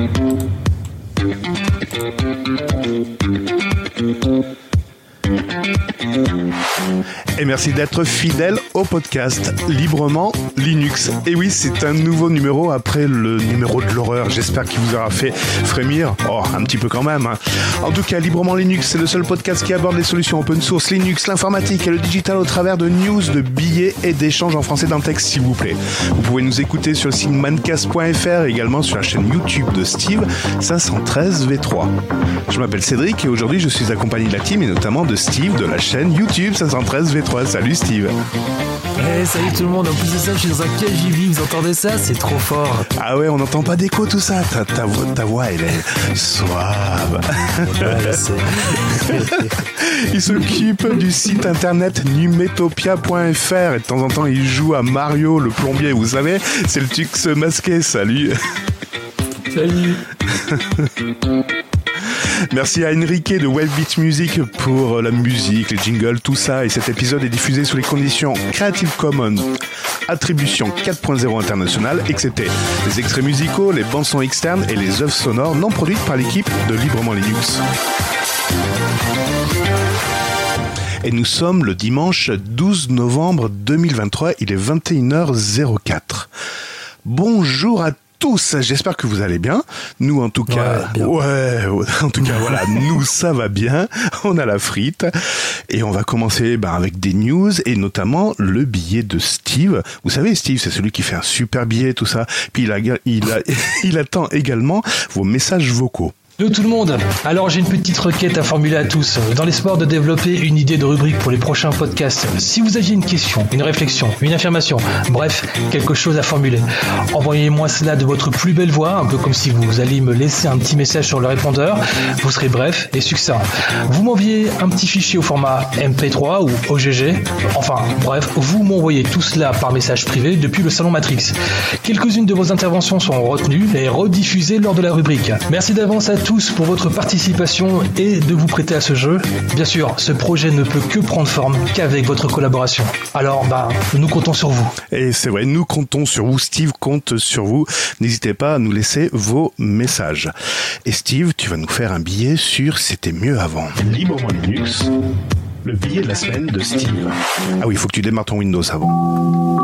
Mm-hmm. Merci d'être fidèle au podcast Librement Linux. Et oui, c'est un nouveau numéro après le numéro de l'horreur. J'espère qu'il vous aura fait frémir. Oh, un petit peu quand même. hein. En tout cas, Librement Linux, c'est le seul podcast qui aborde les solutions open source, Linux, l'informatique et le digital au travers de news, de billets et d'échanges en français d'un texte, s'il vous plaît. Vous pouvez nous écouter sur le site mancast.fr et également sur la chaîne YouTube de Steve 513 V3. Je m'appelle Cédric et aujourd'hui je suis accompagné de la team et notamment de Steve de la chaîne YouTube 513 V3. Salut Steve. Eh, salut tout le monde, en plus de ça, je suis dans un KGV, vous entendez ça? C'est trop fort. Ah ouais, on n'entend pas d'écho tout ça. Ta, ta voix, ta voix, elle est suave. Il s'occupe du site internet numetopia.fr et de temps en temps il joue à Mario le plombier, vous savez, c'est le Tux masqué. Salut. Salut. Merci à Enrique de Wellbeat Music pour la musique, les jingles, tout ça. Et cet épisode est diffusé sous les conditions Creative Commons, attribution 4.0 internationale, excepté les extraits musicaux, les bandes son externes et les œuvres sonores non produites par l'équipe de Librement Linux. Et nous sommes le dimanche 12 novembre 2023, il est 21h04. Bonjour à tous, j'espère que vous allez bien. Nous en tout cas, ouais, en tout cas voilà, nous ça va bien. On a la frite et on va commencer ben, avec des news et notamment le billet de Steve. Vous savez, Steve, c'est celui qui fait un super billet, tout ça. Puis il, a, il, a, il attend également vos messages vocaux. Yo tout le monde Alors j'ai une petite requête à formuler à tous, dans l'espoir de développer une idée de rubrique pour les prochains podcasts. Si vous aviez une question, une réflexion, une affirmation, bref, quelque chose à formuler, envoyez-moi cela de votre plus belle voix, un peu comme si vous alliez me laisser un petit message sur le répondeur. Vous serez bref et succinct. Vous m'envoyez un petit fichier au format MP3 ou OGG. Enfin, bref, vous m'envoyez tout cela par message privé depuis le salon Matrix. Quelques-unes de vos interventions seront retenues et rediffusées lors de la rubrique. Merci d'avance à tous pour votre participation et de vous prêter à ce jeu. Bien sûr, ce projet ne peut que prendre forme qu'avec votre collaboration. Alors, bah, nous comptons sur vous. Et c'est vrai, nous comptons sur vous, Steve compte sur vous. N'hésitez pas à nous laisser vos messages. Et Steve, tu vas nous faire un billet sur C'était mieux avant. Librement Linux, le billet de la semaine de Steve. Ah oui, il faut que tu démarres ton Windows avant.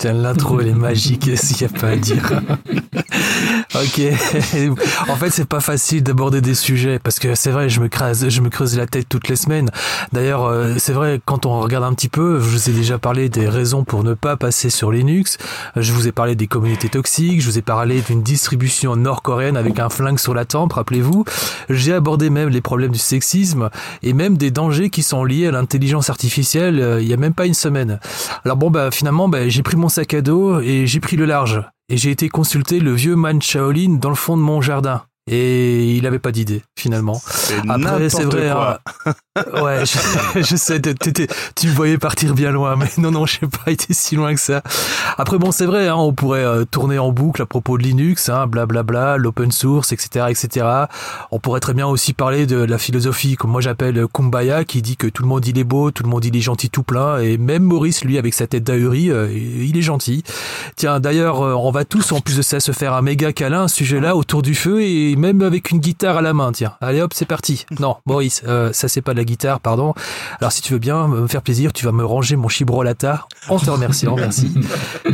Tiens, l'intro, elle est magique, s'il n'y a pas à dire. ok. en fait, c'est pas facile d'aborder des sujets parce que c'est vrai, je me creuse, je me creuse la tête toutes les semaines. D'ailleurs, euh, c'est vrai, quand on regarde un petit peu, je vous ai déjà parlé des raisons pour ne pas passer sur Linux. Je vous ai parlé des communautés toxiques. Je vous ai parlé d'une distribution nord-coréenne avec un flingue sur la tempe, rappelez-vous. J'ai abordé même les problèmes du sexisme et même des dangers qui sont liés à l'intelligence artificielle euh, il y a même pas une semaine. Alors bon, bah finalement, bah, j'ai pris mon sac à dos et j'ai pris le large. Et j'ai été consulter le vieux man Shaolin dans le fond de mon jardin. Et il avait pas d'idée, finalement. Après, c'est vrai. quoi. hein. Ouais, je, je sais, tu me voyais partir bien loin, mais non, non, je n'ai pas été si loin que ça. Après, bon, c'est vrai, hein, on pourrait euh, tourner en boucle à propos de Linux, hein, blablabla, l'open source, etc., etc. On pourrait très bien aussi parler de la philosophie, comme moi j'appelle Kumbaya, qui dit que tout le monde il est beau, tout le monde il est gentil tout plein, et même Maurice, lui, avec sa tête d'ahuri, euh, il est gentil. Tiens, d'ailleurs, euh, on va tous, en plus de ça, se faire un méga câlin, à ce sujet-là, autour du feu, et même avec une guitare à la main, tiens. Allez hop, c'est parti. Non, Maurice, euh, ça c'est pas de la guitare, pardon. Alors si tu veux bien me faire plaisir, tu vas me ranger mon chibrolata en te remerciant, merci.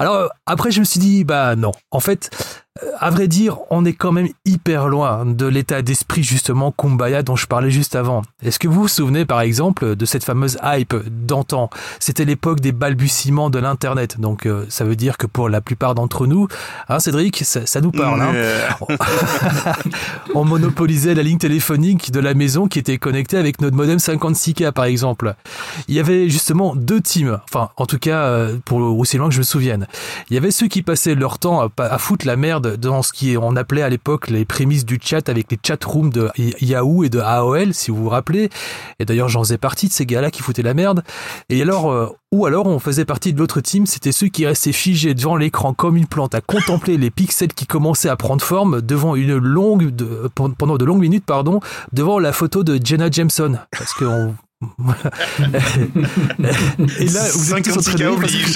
Alors après, je me suis dit, bah non. En fait, euh, à vrai dire, on est quand même hyper loin de l'état d'esprit justement Kumbaya dont je parlais juste avant. Est-ce que vous vous souvenez par exemple de cette fameuse hype d'antan? C'était l'époque des balbutiements de l'internet. Donc euh, ça veut dire que pour la plupart d'entre nous, hein, Cédric, ça, ça nous parle. hein on monopolisait la ligne téléphonique de la maison qui était connectée avec notre modem 56K par exemple. Il y avait justement deux teams, enfin en tout cas euh, pour aussi loin que je me souvienne. Il y avait ceux qui passaient leur temps à, à foutre la merde dans ce qui on appelait à l'époque les prémices du chat avec les chat rooms de Yahoo et de AOL si vous vous rappelez. Et d'ailleurs j'en faisais partie de ces gars-là qui foutaient la merde. Et alors euh, ou alors on faisait partie de l'autre team, c'était ceux qui restaient figés devant l'écran comme une plante à contempler les pixels qui commençaient à prendre forme devant une longue de, pendant de longues minutes pardon devant la photo de Jenna Jameson parce qu'on et là, vous êtes tous en train de rire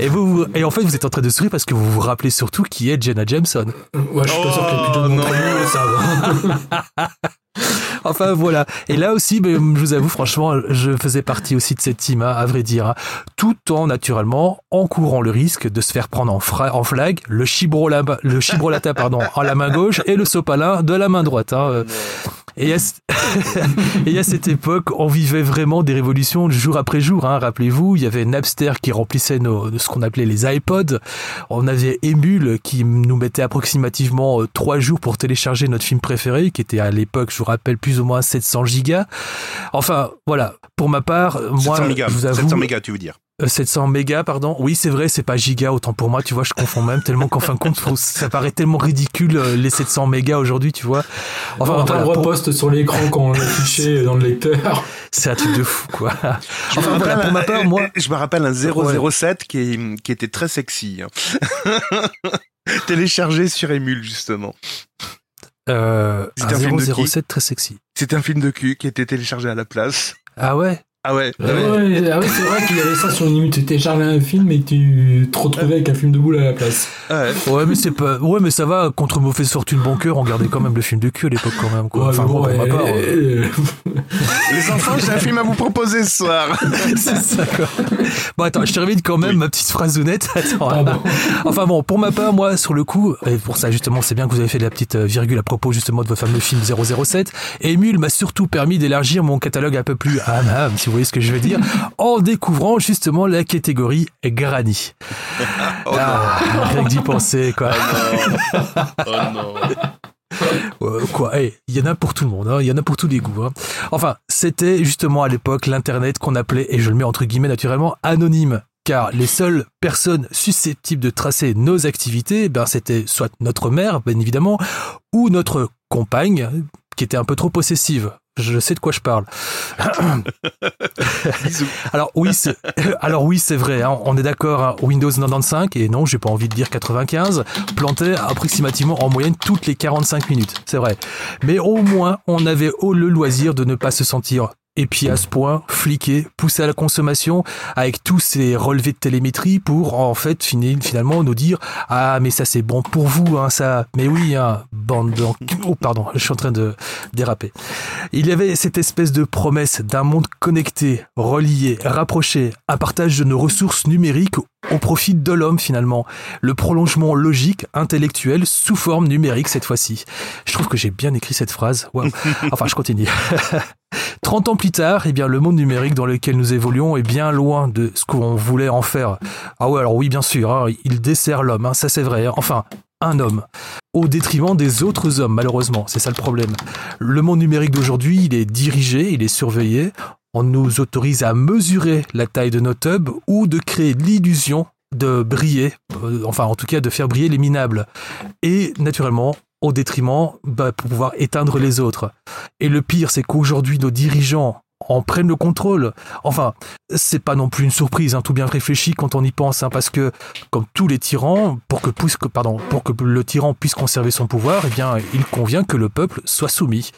et, vous, et en fait, vous êtes en train de sourire parce que vous vous rappelez surtout qui est Jenna Jameson. Ouais, je suis pas sûr que les plus de ça enfin voilà. Et là aussi, ben, je vous avoue, franchement, je faisais partie aussi de cette team, hein, à vrai dire. Hein. Tout en naturellement en courant le risque de se faire prendre en, en flag le, le chibrolata pardon, en la main gauche et le sopalin de la main droite. Hein. Et à, et à, cette époque, on vivait vraiment des révolutions jour après jour. Hein. Rappelez-vous, il y avait Napster qui remplissait nos, ce qu'on appelait les iPods. On avait Emule qui nous mettait approximativement euh, trois jours pour télécharger notre film préféré, qui était à l'époque, je vous rappelle, plus ou moins 700 gigas. Enfin, voilà. Pour ma part, moi, je vous avoue, 700 mégas, tu veux dire 700 euh, mégas, pardon. Oui, c'est vrai, c'est pas giga, autant pour moi, tu vois, je confonds même tellement qu'en fin de compte, ça paraît tellement ridicule, euh, les 700 mégas aujourd'hui, tu vois. Enfin, on voilà, reposte sur l'écran quand on l'affichait dans le lecteur. C'est un truc de fou, quoi. Je enfin, voilà, pour ma part, moi. Je me rappelle un 007 qui, qui était très sexy. Hein. Téléchargé sur Emule, justement. Euh, un 007 très sexy. C'était un film de cul qui était téléchargé à la place. Ah ouais? Ah ouais, ah ouais. Ah ouais c'est vrai qu'il y avait ça sur une limite. Tu téléchargeais un film et tu te retrouvais avec un film de boule à la place. Ouais, ouais mais c'est pas. Ouais, mais ça va. Contre mauvaise fortune bon cœur, on regardait quand même le film de cul à l'époque quand même. Quoi. enfin, moi, pour ma part. Les enfants, j'ai un film à vous proposer ce soir. c'est ça quoi. Bon attends, je termine quand même ma petite phrase honnête. Attends. Enfin bon, pour ma part, moi, sur le coup, et pour ça justement, c'est bien que vous avez fait de la petite euh, virgule à propos justement de votre fameux film 007. Emule m'a surtout permis d'élargir mon catalogue un peu plus à si vous voyez ce que je veux dire, en découvrant justement la catégorie granny. oh ah, rien que d'y penser, quoi. Oh non. Oh non. quoi, il y en a pour tout le monde, hein. il y en a pour tous les goûts. Hein. Enfin, c'était justement à l'époque l'internet qu'on appelait, et je le mets entre guillemets naturellement, anonyme. Car les seules personnes susceptibles de tracer nos activités, ben c'était soit notre mère, bien évidemment, ou notre compagne, qui était un peu trop possessive je sais de quoi je parle. alors oui, c'est, alors oui, c'est vrai. Hein. on est d'accord. Hein. Windows 95 et non, j'ai pas envie de dire 95 plantait approximativement en moyenne toutes les 45 minutes. C'est vrai. Mais au moins, on avait le loisir de ne pas se sentir et puis à ce point, fliqué, poussé à la consommation avec tous ces relevés de télémétrie pour en fait finalement nous dire ah mais ça c'est bon pour vous hein ça mais oui hein bande de oh pardon je suis en train de déraper. Il y avait cette espèce de promesse d'un monde connecté relié rapproché un partage de nos ressources numériques au profit de l'homme finalement. Le prolongement logique intellectuel sous forme numérique cette fois-ci. Je trouve que j'ai bien écrit cette phrase. Enfin je continue 30 ans plus tard, eh bien, le monde numérique dans lequel nous évoluons est bien loin de ce qu'on voulait en faire. Ah ouais, alors oui, bien sûr, hein, il dessert l'homme, hein, ça c'est vrai. Hein. Enfin, un homme, au détriment des autres hommes, malheureusement. C'est ça le problème. Le monde numérique d'aujourd'hui, il est dirigé, il est surveillé. On nous autorise à mesurer la taille de nos tubs ou de créer l'illusion de briller, euh, enfin en tout cas de faire briller les minables. Et naturellement, au détriment bah, pour pouvoir éteindre les autres. Et le pire, c'est qu'aujourd'hui, nos dirigeants en prennent le contrôle. Enfin, c'est pas non plus une surprise, hein, tout bien réfléchi quand on y pense, hein, parce que comme tous les tyrans, pour que, pardon, pour que le tyran puisse conserver son pouvoir, eh bien, il convient que le peuple soit soumis.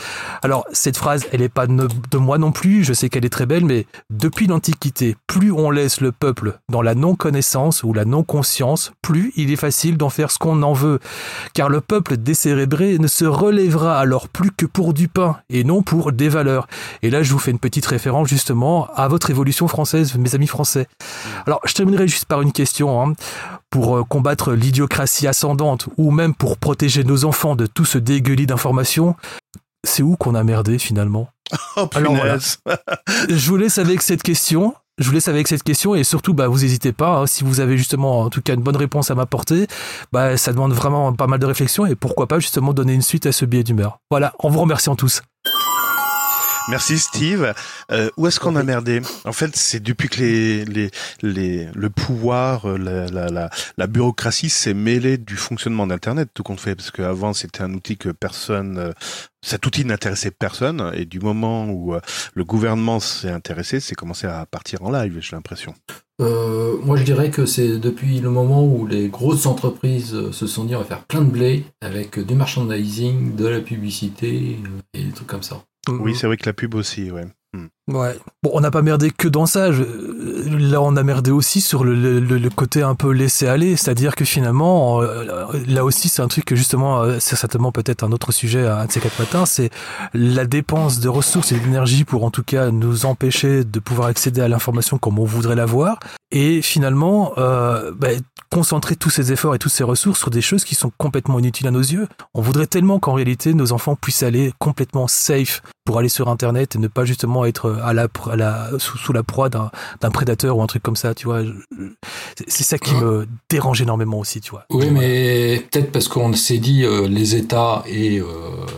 Alors, cette phrase, elle n'est pas de moi non plus, je sais qu'elle est très belle, mais depuis l'Antiquité, plus on laisse le peuple dans la non-connaissance ou la non-conscience, plus il est facile d'en faire ce qu'on en veut. Car le peuple décérébré ne se relèvera alors plus que pour du pain et non pour des valeurs. Et là, je vous fais une petite référence justement à votre évolution française, mes amis français. Alors, je terminerai juste par une question. Hein. Pour euh, combattre l'idiocratie ascendante ou même pour protéger nos enfants de tout ce dégueulis d'informations, c'est où qu'on a merdé finalement? Oh, Alors voilà. je vous laisse avec cette question. Je vous laisse avec cette question et surtout, bah, vous n'hésitez pas. Hein. si vous avez justement, en tout cas, une bonne réponse à m'apporter, bah, ça demande vraiment pas mal de réflexion et pourquoi pas justement donner une suite à ce billet d'humeur. Voilà, en vous remerciant tous. Merci Steve. Euh, où est-ce qu'on a merdé En fait, c'est depuis que les, les, les, le pouvoir, euh, la, la, la, la bureaucratie s'est mêlée du fonctionnement d'Internet, tout compte fait, parce qu'avant c'était un outil que personne, euh, cet outil n'intéressait personne, et du moment où euh, le gouvernement s'est intéressé, c'est commencé à partir en live, j'ai l'impression. Euh, moi, je dirais que c'est depuis le moment où les grosses entreprises se sont dit on va faire plein de blé avec du merchandising, de la publicité et des trucs comme ça. Oui, c'est vrai que la pub aussi, ouais. Hmm. Ouais. Bon, on n'a pas merdé que dans ça. Là, on a merdé aussi sur le, côté un peu laissé aller, c'est-à-dire que finalement, euh, là aussi, c'est un truc que justement, euh, c'est certainement peut-être un autre sujet à un de ces quatre matins, c'est la dépense de ressources et d'énergie pour en tout cas nous empêcher de pouvoir accéder à l'information comme on voudrait l'avoir, et finalement, euh, bah, concentrer tous ces efforts et toutes ces ressources sur des choses qui sont complètement inutiles à nos yeux. On voudrait tellement qu'en réalité, nos enfants puissent aller complètement safe pour aller sur Internet et ne pas justement être à la, à la sous, sous, la proie d'un prédateur ou un truc comme ça, tu vois. C'est ça qui me dérange énormément aussi, tu vois. Oui, mais peut-être parce qu'on s'est dit, euh, les États et euh,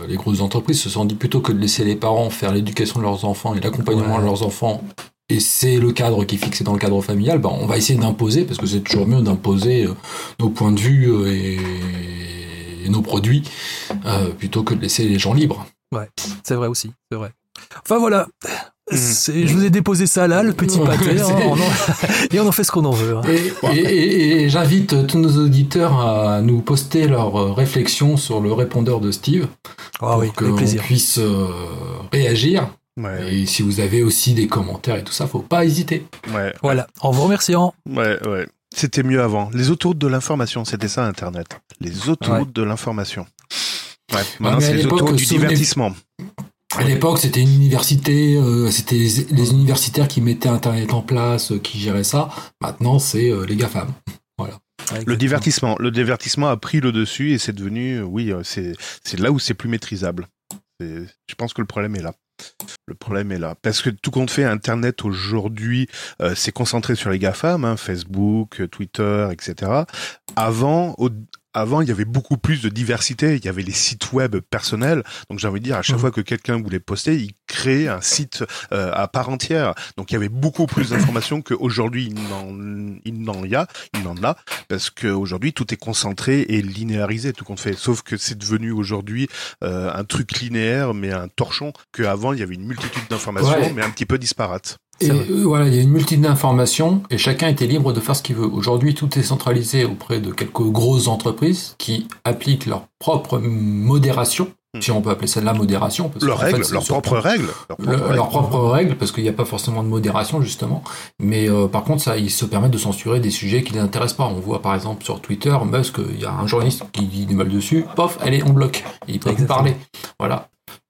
les grosses entreprises se sont dit plutôt que de laisser les parents faire l'éducation de leurs enfants et l'accompagnement ouais. de leurs enfants et c'est le cadre qui est fixé dans le cadre familial, ben on va essayer d'imposer, parce que c'est toujours mieux d'imposer euh, nos points de vue et, et nos produits, euh, plutôt que de laisser les gens libres. Ouais, c'est vrai aussi, c'est vrai. Enfin voilà, je vous ai déposé ça là, le petit pâté, hein, on en... et on en fait ce qu'on en veut. Hein. Et, et, et j'invite tous nos auditeurs à nous poster leurs réflexions sur le répondeur de Steve, oh, pour oui, qu'on puisse euh, réagir. Ouais. Et si vous avez aussi des commentaires et tout ça, faut pas hésiter. Ouais. Voilà, en vous remerciant. Ouais, ouais. C'était mieux avant. Les autoroutes de l'information, c'était ça Internet. Les autoroutes ouais. de l'information. Ouais. Maintenant, c'est les autoroutes du divertissement. À l'époque, c'était une université, euh, c'était les, les, universitaires qui mettaient Internet en place, euh, qui géraient ça. Maintenant, c'est euh, les GAFAM. Voilà. Le divertissement, le divertissement a pris le dessus et c'est devenu, oui, c'est c'est là où c'est plus maîtrisable. Je pense que le problème est là. Le problème est là. Parce que tout compte fait, Internet aujourd'hui, euh, c'est concentré sur les GAFAM, hein, Facebook, Twitter, etc. Avant, au, avant, il y avait beaucoup plus de diversité. Il y avait les sites web personnels. Donc, j'ai envie de dire, à chaque mmh. fois que quelqu'un voulait poster, il créait un site euh, à part entière. Donc, il y avait beaucoup plus d'informations qu'aujourd'hui, il n'en y a, il n'en a, parce qu'aujourd'hui, tout est concentré et linéarisé, tout compte fait. Sauf que c'est devenu aujourd'hui euh, un truc linéaire, mais un torchon, qu'avant, il y avait une multitude d'informations, ouais. mais un petit peu disparates. Et euh, voilà, il y a une multitude d'informations et chacun était libre de faire ce qu'il veut. Aujourd'hui, tout est centralisé auprès de quelques grosses entreprises qui appliquent leur propre modération. Hmm. Si on peut appeler ça de la modération. Leurs règles, leurs propres règles. Leurs propres règles, parce qu'il n'y a pas forcément de modération, justement. Mais euh, par contre, ça, ils se permettent de censurer des sujets qui les intéressent pas. On voit par exemple sur Twitter, Musk, il y a un journaliste qui dit des mal dessus, pof, allez, on bloque. Il peut plus parler. Voilà.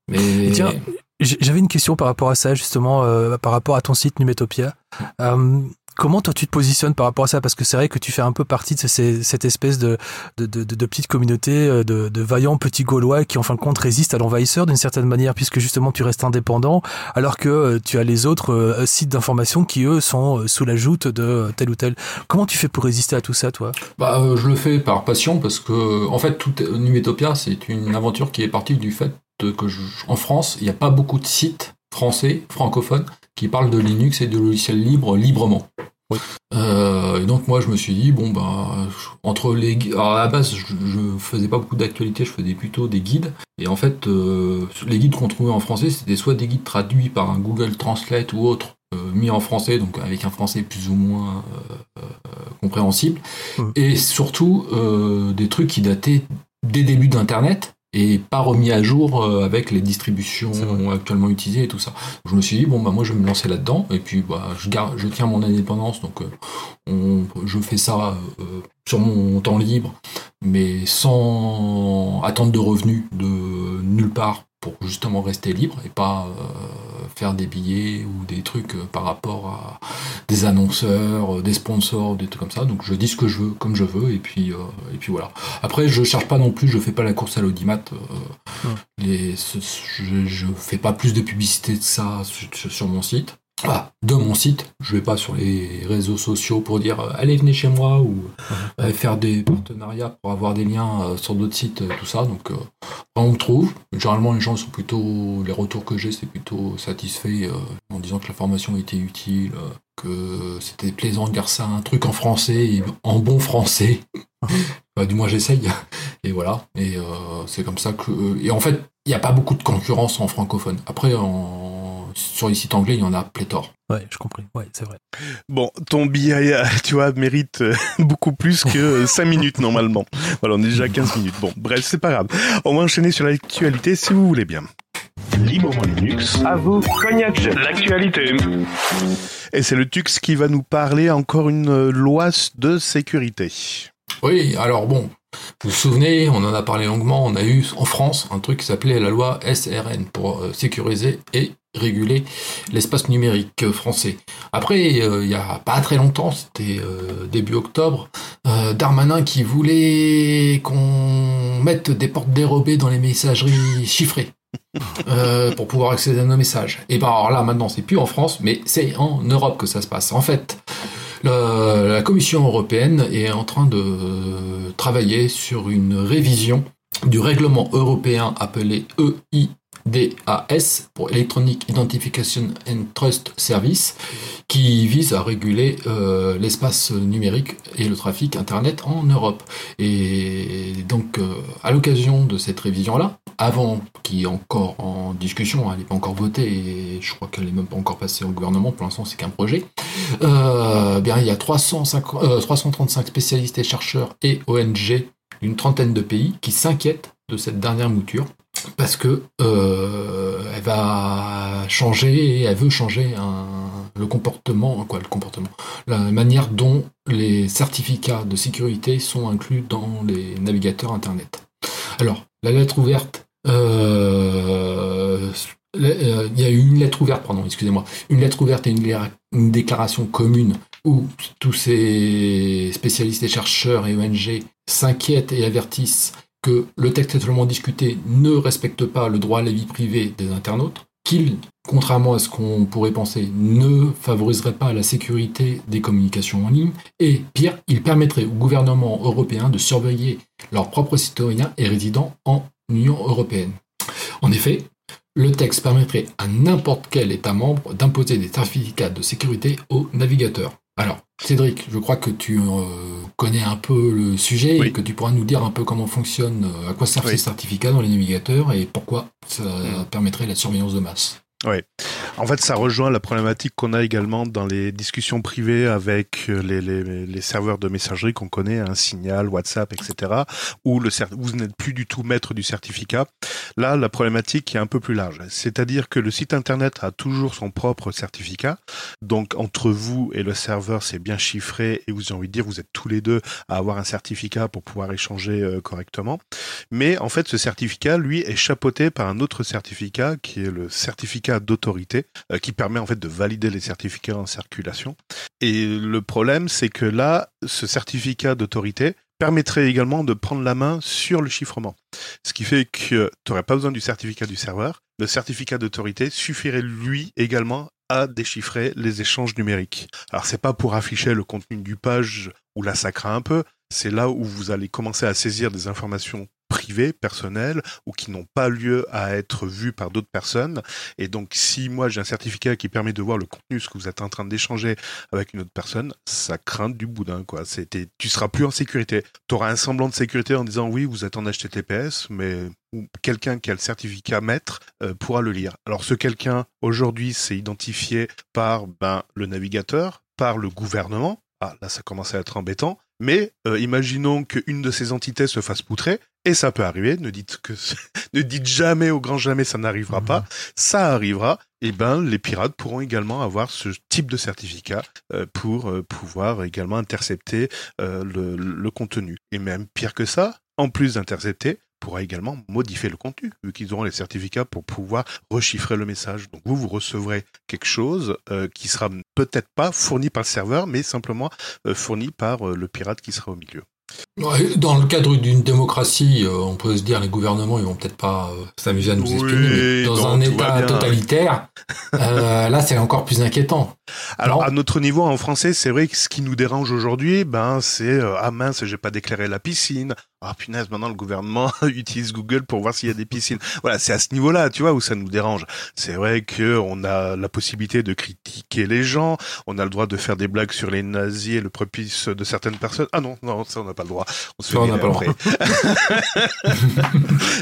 Mais. Et tiens, j'avais une question par rapport à ça, justement, euh, par rapport à ton site Numetopia. Euh, comment toi tu te positionnes par rapport à ça? Parce que c'est vrai que tu fais un peu partie de cette espèce de, de, de, de, petite communauté de, de vaillants petits Gaulois qui en fin de compte résistent à l'envahisseur d'une certaine manière, puisque justement tu restes indépendant, alors que euh, tu as les autres euh, sites d'information qui eux sont sous la joute de tel ou tel. Comment tu fais pour résister à tout ça, toi? Bah, euh, je le fais par passion parce que en fait, tout Numetopia, c'est une aventure qui est partie du fait que je, en France, il n'y a pas beaucoup de sites français, francophones, qui parlent de Linux et de logiciels libres librement. Oui. Euh, et donc moi je me suis dit bon bah entre les alors à la base je, je faisais pas beaucoup d'actualité je faisais plutôt des guides et en fait euh, les guides qu'on trouvait en français c'était soit des guides traduits par un Google Translate ou autre euh, mis en français donc avec un français plus ou moins compréhensible mmh. et surtout des trucs qui dataient des débuts d'internet et pas remis à jour euh, avec les distributions actuellement utilisées et tout ça. Je me suis dit bon bah moi je vais me lancer là-dedans. Et puis bah je garde, je tiens mon indépendance. Donc euh, on, je fais ça euh, sur mon temps libre mais sans attente de revenus de nulle part pour justement rester libre et pas euh, faire des billets ou des trucs euh, par rapport à des annonceurs, euh, des sponsors, des trucs comme ça. Donc je dis ce que je veux comme je veux et puis et puis voilà. Après je cherche pas non plus, je fais pas la course à l'audimat. Ouais. Je, je fais pas plus de publicité de ça sur, sur mon site. Ah, de mon site, je vais pas sur les réseaux sociaux pour dire euh, allez venez chez moi ou euh, faire des partenariats pour avoir des liens euh, sur d'autres sites, tout ça. Donc on me trouve. Généralement les gens sont plutôt les retours que j'ai c'est plutôt satisfait en disant que la formation était utile, que c'était plaisant de dire ça un truc en français et en bon français. bah, du moins j'essaye et voilà et c'est comme ça que et en fait il n'y a pas beaucoup de concurrence en francophone. Après en sur les sites anglais, il y en a pléthore. Ouais, je comprends. Ouais, c'est vrai. Bon, ton billet, tu vois, mérite beaucoup plus que 5 minutes normalement. Voilà, on est déjà à 15 minutes. Bon, bref, c'est pas grave. On va enchaîner sur l'actualité si vous voulez bien. librement Linux. À vous, Cognac, l'actualité. Et c'est le Tux qui va nous parler encore une loi de sécurité. Oui, alors bon, vous vous souvenez, on en a parlé longuement, on a eu en France un truc qui s'appelait la loi SRN pour euh, sécuriser et réguler l'espace numérique français. Après, euh, il y a pas très longtemps, c'était euh, début octobre, Darmanin qui voulait qu'on mette des portes dérobées dans les messageries chiffrées. pour pouvoir accéder à nos messages. Et ben alors là maintenant c'est plus en France, mais c'est en Europe que ça se passe. En fait, la, Commission européenne est en train de travailler sur une révision du règlement européen appelé EIDAS pour Electronic Identification and Trust Service qui vise à réguler euh, l'espace numérique et le trafic Internet en Europe. Et donc, euh, à l'occasion de cette révision-là, avant qui est encore en discussion, hein, elle n'est pas encore votée et je crois qu'elle n'est même pas encore passée au gouvernement, pour l'instant c'est qu'un projet, euh, bien, il y a 335 spécialistes et chercheurs et ONG d'une trentaine de pays qui s'inquiètent de cette dernière mouture parce que euh, elle va changer, elle veut changer le comportement, quoi, le comportement, la manière dont les certificats de sécurité sont inclus dans les navigateurs Internet. Alors, la lettre ouverte euh, euh, il y a eu une lettre ouverte, pardon, excusez-moi, une lettre ouverte et une, déclaration commune où tous ces spécialistes et chercheurs et ONG s'inquiètent et avertissent que le texte actuellement discuté ne respecte pas le droit à la vie privée des internautes, qu'il, contrairement à ce qu'on pourrait penser, ne favoriserait pas la sécurité des communications en ligne, et pire, il permettrait au gouvernement européen de surveiller leurs propres citoyens et résidents en Union européenne. En effet, le texte permettrait à n'importe quel État membre d'imposer des certificats de sécurité aux navigateurs. Alors, Cédric, je crois que tu euh, connais un peu le sujet et que tu pourras nous dire un peu comment fonctionne, euh, à quoi servent ces certificats dans les navigateurs et pourquoi ça mm. permettrait la surveillance de masse. Oui. En fait, ça rejoint la problématique qu'on a également dans les discussions privées avec euh, les, serveurs de messagerie qu'on connaît, un Signal, WhatsApp, etc., où le, vous n'êtes plus du tout maître du certificat. Là, la problématique est un peu plus large. C'est-à-dire que le site Internet a toujours son propre certificat. Donc, entre vous et le serveur, c'est bien chiffré et vous avez envie de dire, vous êtes tous les deux à avoir un certificat pour pouvoir échanger euh, correctement. Mais en fait, ce certificat, lui, est chapeauté par un autre certificat qui est le certificat d'autorité euh, qui permet en fait de valider les certificats en circulation. Et le problème, c'est que là, ce certificat d'autorité permettrait également de prendre la main sur le chiffrement. Ce qui fait que tu n'aurais pas besoin du certificat du serveur. Le certificat d'autorité suffirait lui également à déchiffrer les échanges numériques. Alors c'est pas pour afficher le contenu du page où là ça craint un peu, c'est là où vous allez commencer à saisir des informations privés, personnels, ou qui n'ont pas lieu à être vus par d'autres personnes. Et donc, si moi j'ai un certificat qui permet de voir le contenu, ce que vous êtes en train d'échanger avec une autre personne, ça craint du boudin, quoi. C'était, tu seras plus en sécurité. Tu auras un semblant de sécurité en disant oui, vous êtes en HTTPS, mais quelqu'un qui a le certificat maître euh, pourra le lire. Alors ce quelqu'un aujourd'hui c'est identifié par ben le navigateur, par le gouvernement. Ah là ça commence à être embêtant. Mais euh, imaginons qu'une de ces entités se fasse poutrer, et ça peut arriver. Ne dites que, ne dites jamais au grand jamais, ça n'arrivera pas. Mhm. Ça arrivera. Et ben, les pirates pourront également avoir ce type de certificat euh, pour euh, pouvoir également intercepter le, le contenu. Et même pire que ça, en plus d'intercepter, pourra également modifier le contenu, vu qu'ils auront les certificats pour pouvoir rechiffrer le message. Donc vous, vous recevrez quelque chose euh, qui sera peut-être pas fourni par le serveur, mais simplement euh, fourni par euh, le pirate qui sera au milieu. Dans le cadre d'une démocratie, on peut se dire les gouvernements ils vont peut-être pas s'amuser à nous exprimer. dans un État totalitaire, là c'est encore plus inquiétant. Alors à notre niveau en français, c'est vrai que ce qui nous dérange aujourd'hui, ben c'est ah mince, j'ai pas déclaré la piscine, ah punaise, maintenant le gouvernement utilise Google pour voir s'il y a des piscines. Voilà, c'est à ce niveau-là, tu vois, où ça nous dérange. C'est vrai que on a la possibilité de critiquer les gens, on a le droit de faire des blagues sur les nazis et le prépuce de certaines personnes. Ah non, non, ça on n'a pas le droit. On se fait on n'a pas le droit.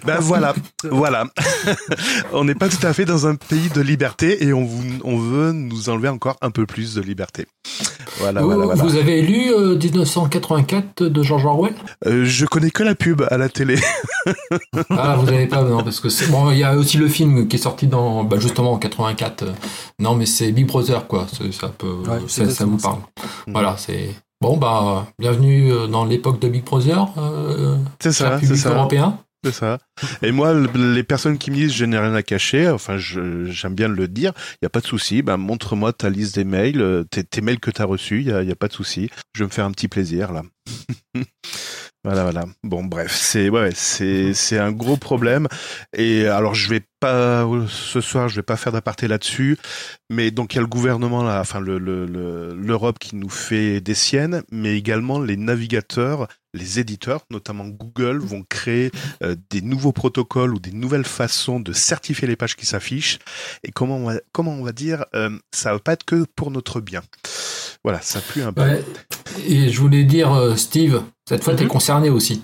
ben voilà, voilà. on n'est pas tout à fait dans un pays de liberté et on, on veut nous enlever encore un peu plus de liberté. Voilà, vous, voilà, voilà. Vous avez lu 1984 euh, de George Orwell? Euh, Je connais que la pub à la télé. ah, vous n'avez pas, non, parce que c'est bon. Il y a aussi le film qui est sorti dans, bah, justement en 84. Non, mais c'est Big Brother, quoi. Ça peut, Ouais, c'est ça, ça vous parle. Voilà, c'est bon. Bah, bienvenue euh, dans l'époque de Big Brother. Euh, C'est ça, c'est ça. européen. C'est ça. Et moi, le- les personnes qui me disent je n'ai rien à cacher, enfin, je- j'aime bien le dire, il n'y a pas de souci. Ben, montre-moi ta liste des mails, euh, tes, tes mails que tu as reçus, il n'y a, y a pas de souci. Je vais me faire un petit plaisir, là. voilà, voilà. Bon, bref, c'est ouais, c'est c'est un gros problème. Et alors, je vais pas ce soir, je vais pas faire d'aparté là-dessus. Mais donc, il y a le gouvernement là, enfin le le- le- l'Europe qui nous fait des siennes, mais également les navigateurs, les éditeurs, notamment Google, vont créer euh, des nouveaux protocoles ou des nouvelles façons de certifier les pages qui s'affichent. Et comment on va, comment on va dire, euh, ça va pas être que pour notre bien. Voilà, ça pue un peu. Ouais. Et je voulais dire, euh, Steve, cette fois, Mhm. t'es concerné aussi.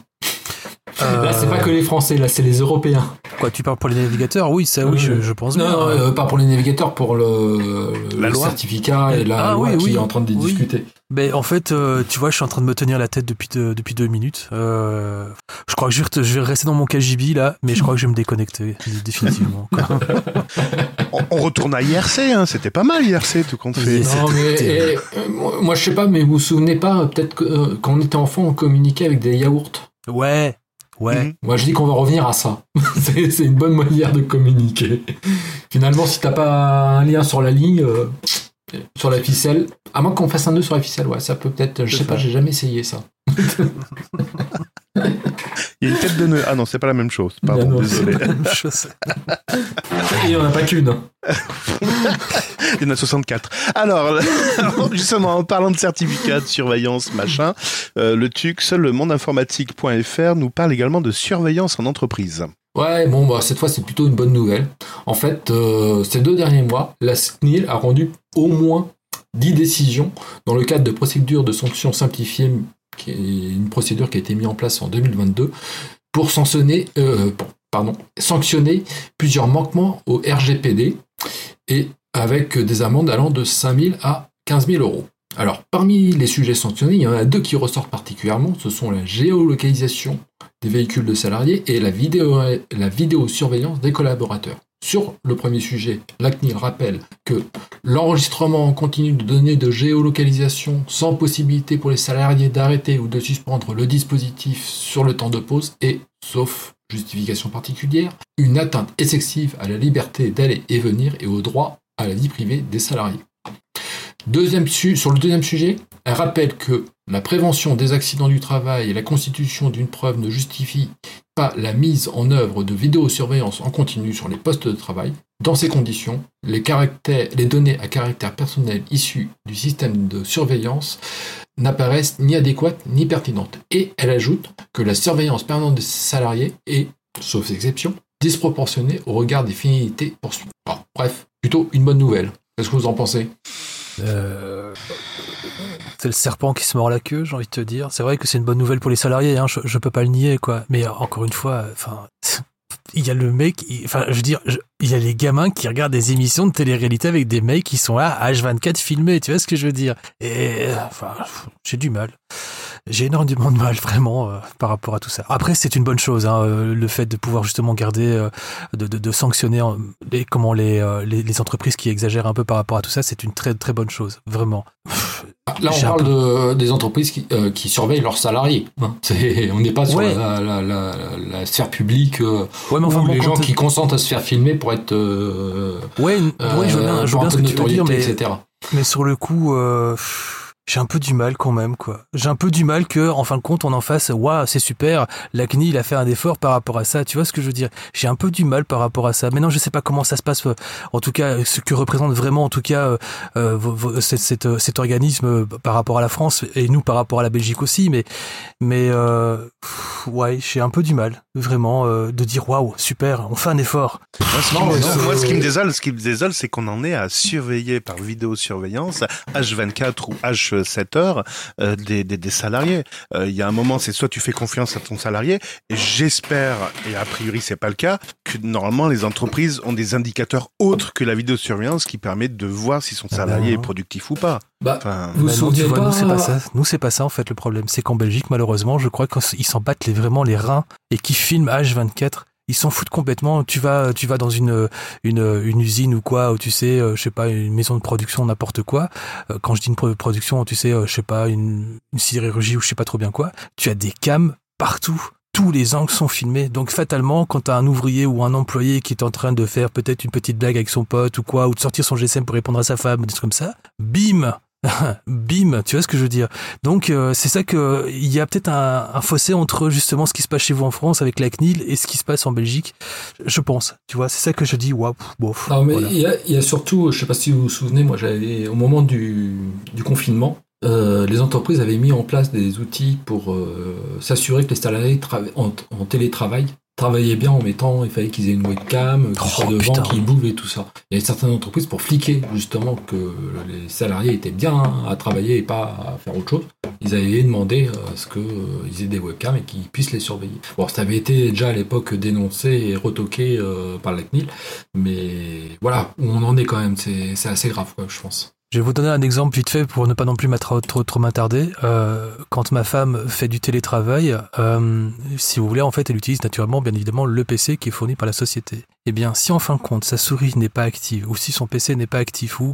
Euh, Là, c'est pas que les Français, là, c'est les Européens. Quoi, tu parles pour les navigateurs? Oui, ça, oui, Ouais. je, je pense Non, bien. non, euh, pas pour les navigateurs, pour le, La le loi. certificat et la Ah, loi oui, qui oui. est en train de Oui. discuter. Mais en fait, euh, tu vois, je suis en train de me tenir la tête depuis deux, depuis deux minutes. Euh, je crois que je vais, re- je vais rester dans mon KGB là, mais je crois que je vais me déconnecter dé- définitivement. On, on retourne à IRC, hein, c'était pas mal IRC tout compte fait. Non, mais et, euh, moi, je sais pas, mais vous vous souvenez pas, peut-être que euh, quand on était enfant, on communiquait avec des yaourts. Ouais, ouais. Mhm. Moi, je dis qu'on va revenir à ça. c'est c'est une bonne manière de communiquer. Finalement, si t'as pas un lien sur la ligne, euh, sur la ficelle, à moins qu'on fasse un nœud sur la ficelle, ouais, ça peut peut-être. Je sais pas, j'ai jamais essayé ça. Il y a une tête de nœud. Ah non, c'est pas la même chose. Pardon, Non, désolé. Même chose. Il y en a pas qu'une. Il y en a 64. Alors, justement, en parlant de certificat, de surveillance, machin, euh, le TUX, le mondeinformatique.fr, nous parle également de surveillance en entreprise. Ouais, bon, bah, cette fois, c'est plutôt une bonne nouvelle. En fait, euh, ces deux derniers mois, la CNIL a rendu au moins 10 décisions dans le cadre de procédures de sanctions simplifiées, une procédure qui a été mise en place en 2022, pour sanctionner, euh, sanctionner plusieurs manquements au RGPD et avec des amendes allant de 5 000 à 15 000 euros. Alors, parmi les sujets sanctionnés, il y en a deux qui ressortent particulièrement. Ce sont la géolocalisation des véhicules de salariés et la vidéosurveillance des collaborateurs. Sur le premier sujet, la CNIL rappelle que l'enregistrement en continu de données de géolocalisation sans possibilité pour les salariés d'arrêter ou de suspendre le dispositif sur le temps de pause est, sauf justification particulière, une atteinte excessive à la liberté d'aller et venir et au droit à la vie privée des salariés. Sur le deuxième sujet, elle rappelle que la prévention des accidents du travail et la constitution d'une preuve ne justifient pas la mise en œuvre de vidéosurveillance en continu sur les postes de travail. Dans ces conditions, les, données à caractère personnel issues du système de surveillance n'apparaissent ni adéquates ni pertinentes. Et elle ajoute que la surveillance permanente des salariés est, sauf exception, disproportionnée au regard des finalités poursuivies. Bref, plutôt une bonne nouvelle. Qu'est-ce que vous en pensez? Euh, c'est le serpent qui se mord la queue, j'ai envie de te dire. C'est vrai que c'est une bonne nouvelle pour les salariés, hein, je, je peux pas le nier, quoi. Mais encore une fois, enfin, il y a le mec, enfin, je veux dire, il y a les gamins qui regardent des émissions de télé-réalité avec des mecs qui sont là, H24 filmés, tu vois ce que je veux dire? Et enfin, j'ai du mal. J'ai énormément de mal vraiment euh, par rapport à tout ça. Après, c'est une bonne chose, hein, euh, le fait de pouvoir justement garder, euh, de, de, de sanctionner les, comment les, euh, les, les entreprises qui exagèrent un peu par rapport à tout ça, c'est une très très bonne chose, vraiment. Là, on parle de, des entreprises qui, qui surveillent leurs salariés. hein. On n'est pas sur Ouais. la, la- la- la sphère publique Ouais, mais enfin, où bon, les gens qui consentent à se faire filmer pour être Ouais, ouais, je veux bien, je veux pour bien un ce que tu veux dire, mais, etc. mais sur le coup, pff, j'ai un peu du mal quand même, quoi. J'ai un peu du mal que, en fin de compte, on en fasse, waouh, c'est super, la CNIL a fait un effort par rapport à ça, tu vois ce que je veux dire J'ai un peu du mal par rapport à ça. Maintenant, je sais pas comment ça se passe, euh, en tout cas, ce que représente vraiment, en tout cas, euh, euh, vo- vo- cet, cet, cet organisme par rapport à la France et nous par rapport à la Belgique aussi, mais, mais euh, pff, ouais, j'ai un peu du mal, vraiment, euh, de dire waouh, super, on fait un effort. Moi, ce qui, Non, me, non, moi, ce qui me désole, ce qui me désole, c'est qu'on en est à surveiller par vidéosurveillance H24 ou H slash 7 heures euh, des, des, des salariés. Euh, Il y a un moment, c'est soit tu fais confiance à ton salarié, et j'espère, et a priori c'est pas le cas, que normalement les entreprises ont des indicateurs autres que la vidéosurveillance qui permettent de voir si son salarié non. est productif ou pas. Bah, Enfin, vous Bah non, souvenez tu vois, pas- nous c'est pas ça. Nous c'est pas ça en fait le problème. C'est qu'en Belgique malheureusement, je crois qu'ils s'en battent les, vraiment les reins et qui filment H24. Ils s'en foutent complètement. Tu vas, tu vas dans une, une, une usine ou quoi, ou tu sais, euh, je sais pas, une maison de production, n'importe quoi. Euh, Quand je dis une pro- production, tu sais, euh, je sais pas, une, une sidérurgie ou je sais pas trop bien quoi. Tu as des cams partout. Tous les angles sont filmés. Donc fatalement, quand tu as un ouvrier ou un employé qui est en train de faire peut-être une petite blague avec son pote ou quoi, ou de sortir son GSM pour répondre à sa femme, des trucs comme ça, bim Bim, tu vois ce que je veux dire. Donc euh, c'est ça que il y a peut-être un, un fossé entre justement ce qui se passe chez vous en France avec la CNIL et ce qui se passe en Belgique. Je pense, tu vois, c'est ça que je dis. Waouh, bof. Non, mais voilà. il y, a, il y a surtout, je sais pas si vous vous souvenez, moi j'avais au moment du, du confinement, euh, les entreprises avaient mis en place des outils pour euh, s'assurer que les salariés en, en télétravail travaillaient bien en mettant, il fallait qu'ils aient une webcam, qu'ils Oh, soient devant, qu'ils bougent et tout ça. Il y avait certaines entreprises pour fliquer justement que les salariés étaient bien à travailler et pas à faire autre chose. Ils avaient demandé euh, à ce qu'ils aient des webcams et qu'ils puissent les surveiller. Bon, ça avait été déjà à l'époque dénoncé et retoqué euh, par la CNIL, mais voilà, où on en est quand même, c'est c'est assez grave, quoi, je pense. Je vais vous donner un exemple vite fait pour ne pas non plus trop, trop m'attarder. Euh, quand ma femme fait du télétravail, euh, si vous voulez, en fait, elle utilise naturellement, bien évidemment, le PC qui est fourni par la société. Eh bien, si en fin de compte, sa souris n'est pas active, ou si son PC n'est pas actif, ou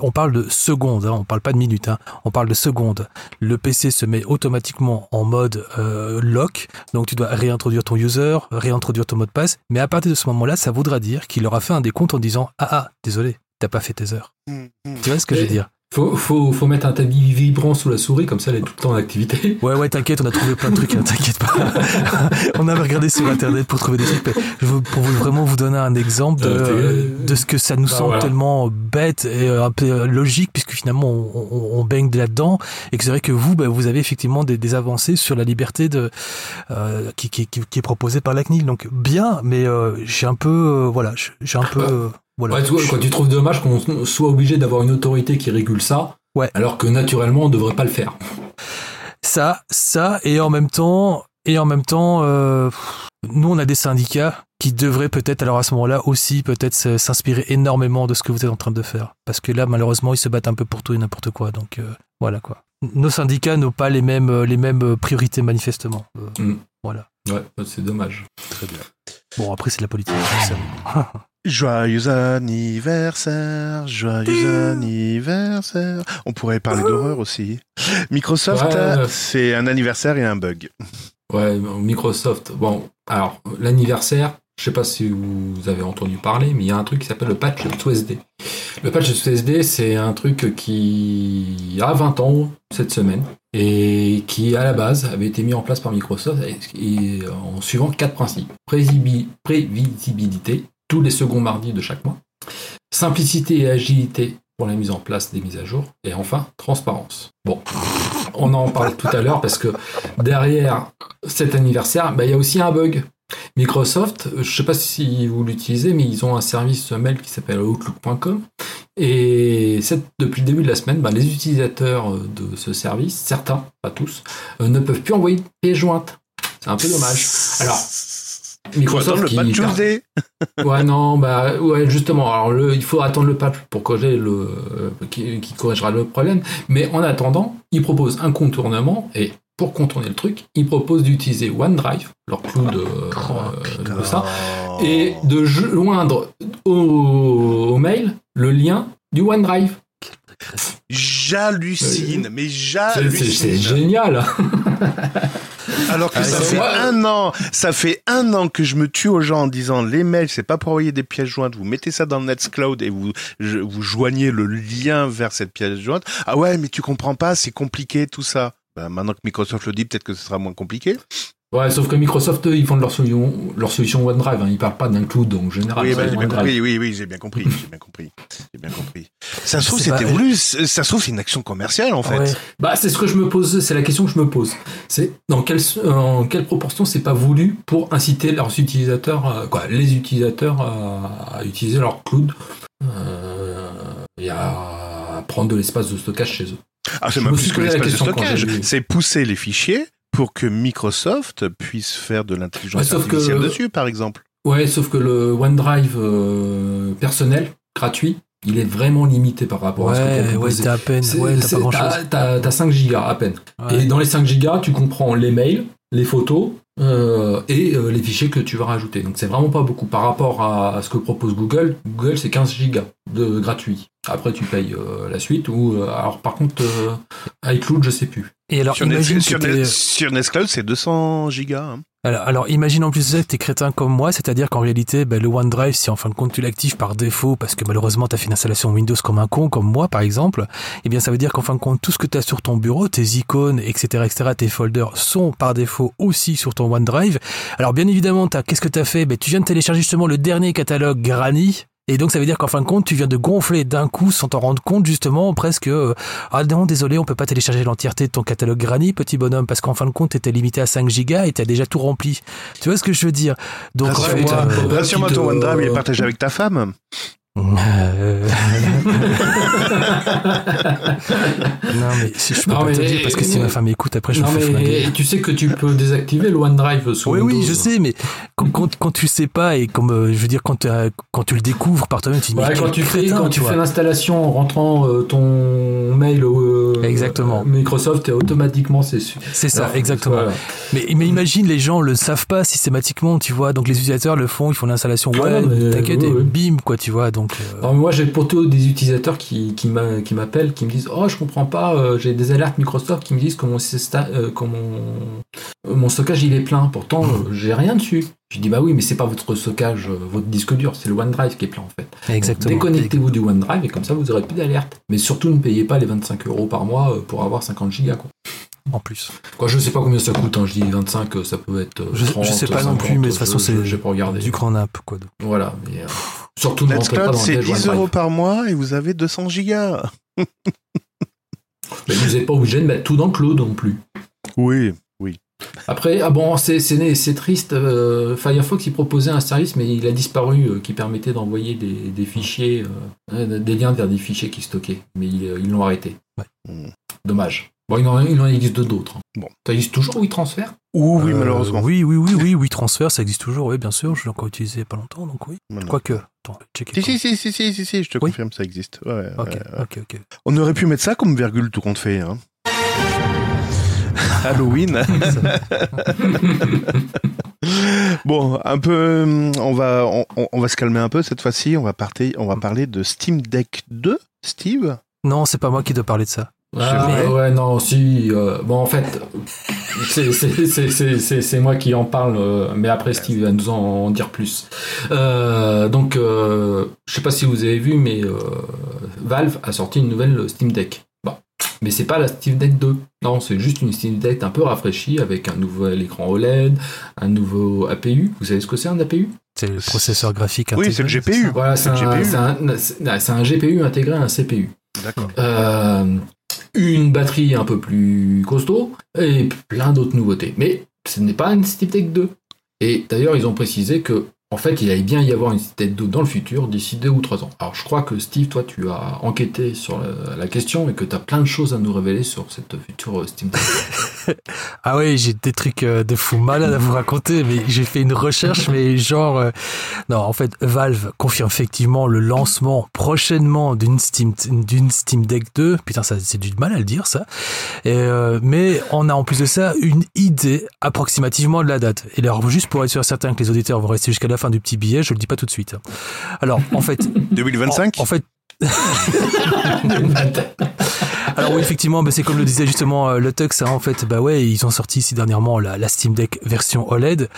on parle de secondes, hein, on parle pas de minutes, hein, on parle de secondes. Le PC se met automatiquement en mode euh, lock, donc tu dois réintroduire ton user, réintroduire ton mot de passe, mais à partir de ce moment-là, ça voudra dire qu'il aura fait un décompte en disant ah ah désolé, t'as pas fait tes heures. Tu vois ce que je veux dire? Faut, faut, faut mettre un tapis vibrant sous la souris, comme ça elle est tout le temps en activité. Ouais, ouais, t'inquiète, on a trouvé plein de trucs, hein, t'inquiète pas. on avait regardé sur internet pour trouver des trucs. mais je veux, pour vous, vraiment vous donner un exemple de, Euh, de ce que ça nous Bah, semble voilà. tellement bête et euh, un peu euh, logique, puisque finalement on, on, on baigne là-dedans, et que c'est vrai que vous, bah, vous avez effectivement des, des avancées sur la liberté de, euh, qui, qui, qui, qui est proposée par la CNIL. Donc bien, mais euh, j'ai un peu, euh, voilà, j'ai un peu, euh, voilà. Ouais, tu vois, Je- quand tu trouves dommage qu'on soit obligé d'avoir une autorité qui régule ça, Ouais. alors que naturellement on devrait pas le faire. Ça, ça, et en même temps, et en même temps, euh, nous on a des syndicats qui devraient peut-être alors à ce moment-là aussi peut-être s'inspirer énormément de ce que vous êtes en train de faire, parce que là malheureusement ils se battent un peu pour tout et n'importe quoi, donc euh, voilà quoi. Nos syndicats n'ont pas les mêmes euh, les mêmes priorités manifestement. Euh, Mm. Voilà. Ouais, c'est dommage. Très bien. Bon après c'est de la politique. Joyeux anniversaire, joyeux anniversaire. On pourrait parler d'horreur aussi. Microsoft, Ouais. c'est un anniversaire et un bug. Ouais, Microsoft. Bon, alors l'anniversaire, je sais pas si vous avez entendu parler, mais il y a un truc qui s'appelle le patch SUSD. Le patch SUSD, c'est un truc qui a 20 ans cette semaine et qui à la base avait été mis en place par Microsoft et, en suivant quatre principes prévisibilité tous les seconds mardis de chaque mois, simplicité et agilité pour la mise en place des mises à jour et enfin transparence. Bon, on en parle tout à l'heure parce que derrière cet anniversaire, bah, il y a aussi un bug. Microsoft, je ne sais pas si vous l'utilisez, mais ils ont un service mail qui s'appelle Outlook.com. Et depuis le début de la semaine, bah, les utilisateurs de ce service, certains, pas tous, euh, ne peuvent plus envoyer de pièces jointes. C'est un peu dommage. Alors, Faut Microsoft attendre le patch Tuesday. Ouais, non, bah, ouais, justement. Alors, le, il faut attendre le patch pour corriger le, euh, qui, qui corrigera le problème. Mais en attendant, ils proposent un contournement et pour contourner le truc, ils proposent d'utiliser OneDrive, leur cloud euh, euh, de ça, et de joindre au, au mail le lien du OneDrive. J'hallucine, mais C'est- C'est j'hallucine. génial. Alors que Ah, ça fait un an, ça fait un an que je me tue aux gens en disant les mails, c'est pas pour envoyer des pièces jointes. Vous mettez ça dans Nextcloud et vous je- vous joignez le lien vers cette pièce jointe. Ah ouais, mais tu comprends pas, c'est compliqué tout ça. Ben, maintenant que Microsoft le dit, peut-être que ce sera moins compliqué. Ouais, sauf que Microsoft, eux, ils font leur solution, leur solution OneDrive. Hein. Ils parlent pas d'un cloud, donc généralement. oui, bah, j'ai bien compris. Oui, oui, j'ai bien compris. J'ai bien compris. J'ai bien compris. Ça se trouve, C'est c'était voulu. Ça se trouve, c'est une action commerciale en fait. Ouais. Bah, c'est ce que je me pose, c'est la question que je me pose. C'est dans quelle, en quelle proportion c'est pas voulu pour inciter leurs utilisateurs, euh, quoi, les utilisateurs à, à utiliser leur cloud euh, et à prendre de l'espace de stockage chez eux. Ah, c'est même me plus que l'espace de stockage. C'est pousser les fichiers pour que Microsoft puisse faire de l'intelligence Ouais, sauf que- artificielle dessus, par exemple. Ouais, sauf que le OneDrive euh, personnel, gratuit, il est vraiment limité par rapport à ce que Ouais, tu ouais, t'as à peine, C'est- ouais, t'as pas grand chose. t'as- T'as t'as 5 gigas à peine. Ouais. Et dans les 5 gigas, tu comprends les mails, les photos euh, et euh, les fichiers que tu vas rajouter. Donc c'est vraiment pas beaucoup par rapport à, à ce que propose Google. Google c'est 15 gigas de gratuit. Après tu payes euh, la suite ou euh, alors par contre euh, iCloud je sais plus. Et alors, sur, imagine que sur, Nextcloud, c'est 200 gigas. hein. Alors, alors, imagine en plus ça que t'es crétin comme moi, c'est-à-dire qu'en réalité, ben, le OneDrive, si en fin de compte tu l'actives par défaut parce que malheureusement t'as fait une installation Windows comme un con, comme moi par exemple, eh bien ça veut dire qu'en fin de compte tout ce que t'as sur ton bureau, tes icônes, etc., etc., tes folders sont par défaut aussi sur ton OneDrive. Alors bien évidemment, t'as, qu'est-ce que t'as fait? Ben tu viens de télécharger justement le dernier catalogue Granny. Et donc ça veut dire qu'en fin de compte, tu viens de gonfler d'un coup sans t'en rendre compte justement presque euh, ah non désolé on peut pas télécharger l'entièreté de ton catalogue Granny petit bonhomme parce qu'en fin de compte t'étais limité à 5 gigas et t'as déjà tout rempli. Tu vois ce que je veux dire? Donc en fait, Rassure-moi, euh, rassure-moi, ton euh, OneDrive, il est partagé avec ta femme. Euh, non mais si je peux Non, pas te dire parce que si ma femme écoute après je me Non fais flinguer. mais tu sais que tu peux désactiver le OneDrive sur Oui, Windows. oui, je sais, mais quand, quand, quand tu sais pas et comme euh, je veux dire quand, t'as- quand tu le découvres par toi-même, tu dis Ouais, mais quand tu fais, crétin, quand tu fais l'installation en rentrant euh, ton mail euh, Exactement. Microsoft et automatiquement c'est C'est ça, Alors, exactement. voilà. Mais, mais imagine, les gens le savent pas systématiquement, tu vois. Donc les utilisateurs le font, ils font l'installation Ouais, t'inquiète, et bim, quoi, tu vois. Donc, euh, Alors moi j'ai plutôt des utilisateurs qui, qui m'a- qui m'appellent, qui me disent oh je comprends pas, euh, j'ai des alertes Microsoft qui me disent que mon, euh, que mon, mon stockage il est plein, pourtant j'ai rien dessus. Je dis bah oui mais c'est pas votre stockage, votre disque dur, c'est le OneDrive qui est plein en fait. Exactement. Déconnectez-vous du OneDrive et comme ça vous aurez plus d'alerte. Mais surtout ne payez pas les 25 euros par mois pour avoir 50 gigas quoi. En plus. Quoi, je sais pas combien ça coûte, hein, je dis 25, euh, ça peut être euh, Je- je 30, sais pas non 50, plus, mais de toute façon, c'est. Du grand nappe, quoi. donc. Voilà, mais euh, surtout ne rentrez pas Nextcloud, dans le c'est piège 10 OneDrive. euros par mois et vous avez 200 gigas. Mais vous n'êtes pas obligé de mettre tout dans le cloud non plus. Oui. Après, ah bon, c'est triste. euh, Firefox, il proposait un service, mais il a disparu, euh, qui permettait d'envoyer des, des fichiers, euh, des liens vers des fichiers qui stockaient. Mais ils euh, l'ont arrêté. Ouais. Hmm. Dommage. Bon, il en, il en existe d'autres. hein. Bon. Ça existe toujours WeTransfer? Ou oui, Euh, malheureusement. Oui, oui, oui, oui, oui, transfert, ça existe toujours, oui, bien sûr. Je l'ai encore utilisé il y a pas longtemps, donc oui. Maintenant. Quoique, attends, checker. Si, si, si, si, si, si, si, je te Oui. confirme, ça existe. Ouais, ouais, Ok, ouais. ok, ok. On aurait pu mettre ça comme virgule tout compte fait. Hein. Halloween. bon, un peu, on va, on, on va se calmer un peu cette fois-ci. On va partir, on va parler de Steam Deck 2, Steve? Non, c'est pas moi qui dois parler de ça. Ah, Mais- ouais, non, si. euh, bon, en fait, c'est- moi qui en parle, euh, mais après Steve va nous en, en dire plus. Euh, donc, euh, je sais pas si vous avez vu, mais euh, Valve a sorti une nouvelle Steam Deck. Mais c'est pas la Steam Deck 2. Non, c'est juste une Steam Deck un peu rafraîchie avec un nouvel écran OLED, un nouveau APU. Vous savez ce que c'est un APU C'est le processeur graphique Oui, intégré, c'est le GPU. Voilà, c'est Le un, GPU. c'est un- c'est- c'est un GPU intégré à un CPU. D'accord. Euh, une batterie un peu plus costaud et plein d'autres nouveautés. Mais ce n'est pas une Steam Deck 2. Et d'ailleurs, ils ont précisé que en fait, il allait bien y avoir une Deck 2 dans le futur d'ici deux ou trois ans. Alors, je crois que Steve, toi, tu as enquêté sur la, question et que tu as plein de choses à nous révéler sur cette future Steam Deck. Ah oui, j'ai des trucs euh, de fou malade à vous raconter, mais j'ai fait une recherche, mais genre... euh, Non, en fait, Valve confirme effectivement le lancement prochainement d'une Steam, Steam Deck 2. Putain, ça, c'est du mal à le dire, ça. Et, euh, mais on a en plus de ça une idée approximativement de la date. Et alors, juste pour être sûr certain que les auditeurs vont rester jusqu'à la fin du petit billet, je le dis pas tout de suite. Alors, en fait... 2025 en, en fait, Alors oui, effectivement, bah, c'est comme le disait justement euh, le Tux, hein, en fait, bah ouais, ils ont sorti ici dernièrement la, la Steam Deck version OLED.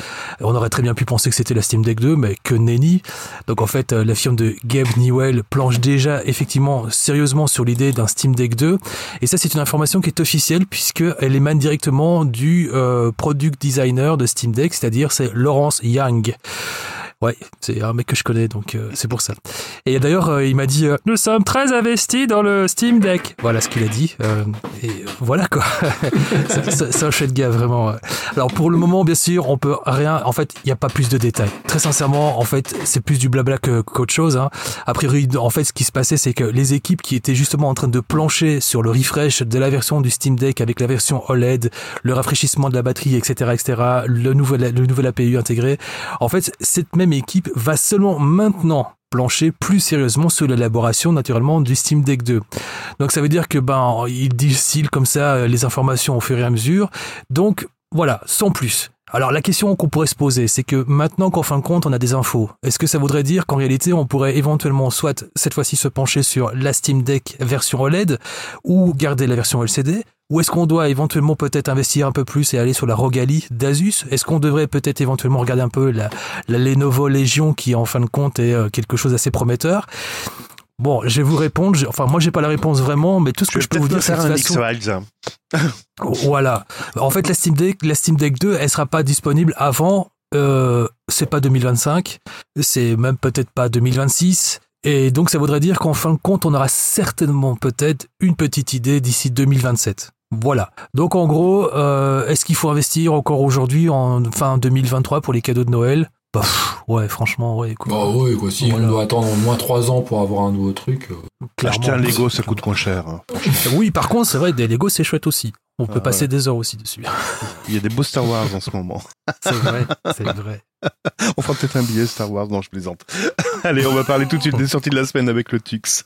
On aurait très bien pu penser que c'était la Steam Deck 2, mais que nenni. Donc en fait, euh, la firme de Gabe Newell planche déjà effectivement sérieusement sur l'idée d'un Steam Deck 2. Et ça, c'est une information qui est officielle puisqu'elle émane directement du euh, product designer de Steam Deck, c'est-à-dire c'est Lawrence Young. Ouais, c'est un mec que je connais, donc euh, c'est pour ça. Et d'ailleurs, euh, il m'a dit euh, Nous sommes très investis dans le Steam Deck. Voilà ce qu'il a dit. euh, et voilà quoi. C'est- un chouette gars, vraiment. Alors pour le moment, bien sûr, on peut rien. En fait, il n'y a pas plus de détails. Très sincèrement, en fait, c'est plus du blabla qu'autre chose. Hein. A priori, en fait, ce qui se passait, c'est que les équipes qui étaient justement en train de plancher sur le refresh de la version du Steam Deck avec la version OLED, le rafraîchissement de la batterie, etc., etc., le nouvel, le nouvel APU intégré, en fait, cette même équipe va seulement maintenant plancher plus sérieusement sur l'élaboration naturellement du Steam Deck 2. Donc ça veut dire que ben il distille comme ça euh, les informations au fur et à mesure. Donc voilà, sans plus. Alors la question qu'on pourrait se poser, c'est que maintenant qu'en fin de compte on a des infos, est-ce que ça voudrait dire qu'en réalité on pourrait éventuellement soit cette fois-ci se pencher sur la Steam Deck version OLED ou garder la version LCD ou est-ce qu'on doit éventuellement peut-être investir un peu plus et aller sur la Rogali d'Asus? Est-ce qu'on devrait peut-être éventuellement regarder un peu la, Lenovo Legion qui en fin de compte est euh, quelque chose d'assez prometteur? Bon, je vais vous répondre. Enfin, moi, j'ai pas la réponse vraiment, mais tout ce Je que je peux vous dire, c'est de façon- X-Files. voilà. En fait, la Steam Deck, la Steam Deck 2, elle sera pas disponible avant. Euh, c'est pas 2025, c'est même peut-être pas 2026. Et donc, ça voudrait dire qu'en fin de compte, on aura certainement peut-être une petite idée d'ici 2027. Voilà. Donc, en gros, euh, est-ce qu'il faut investir encore aujourd'hui, en fin 2023, pour les cadeaux de Noël? Bah, pff, ouais, franchement, ouais. Écoute, Bah ouais, quoi. Si Voilà. on doit attendre au moins 3 ans pour avoir un nouveau truc. euh, clairement. Acheter un Lego, ça coûte moins cher. hein. Oui, par contre, c'est vrai, des Lego, c'est chouette aussi. On peut Ah, passer des heures aussi dessus. Il y a des beaux Star Wars en ce moment. C'est vrai, c'est vrai. On fera peut-être un billet Star Wars, non, je plaisante. Allez, on va parler tout de suite des sorties de la semaine avec le Tux.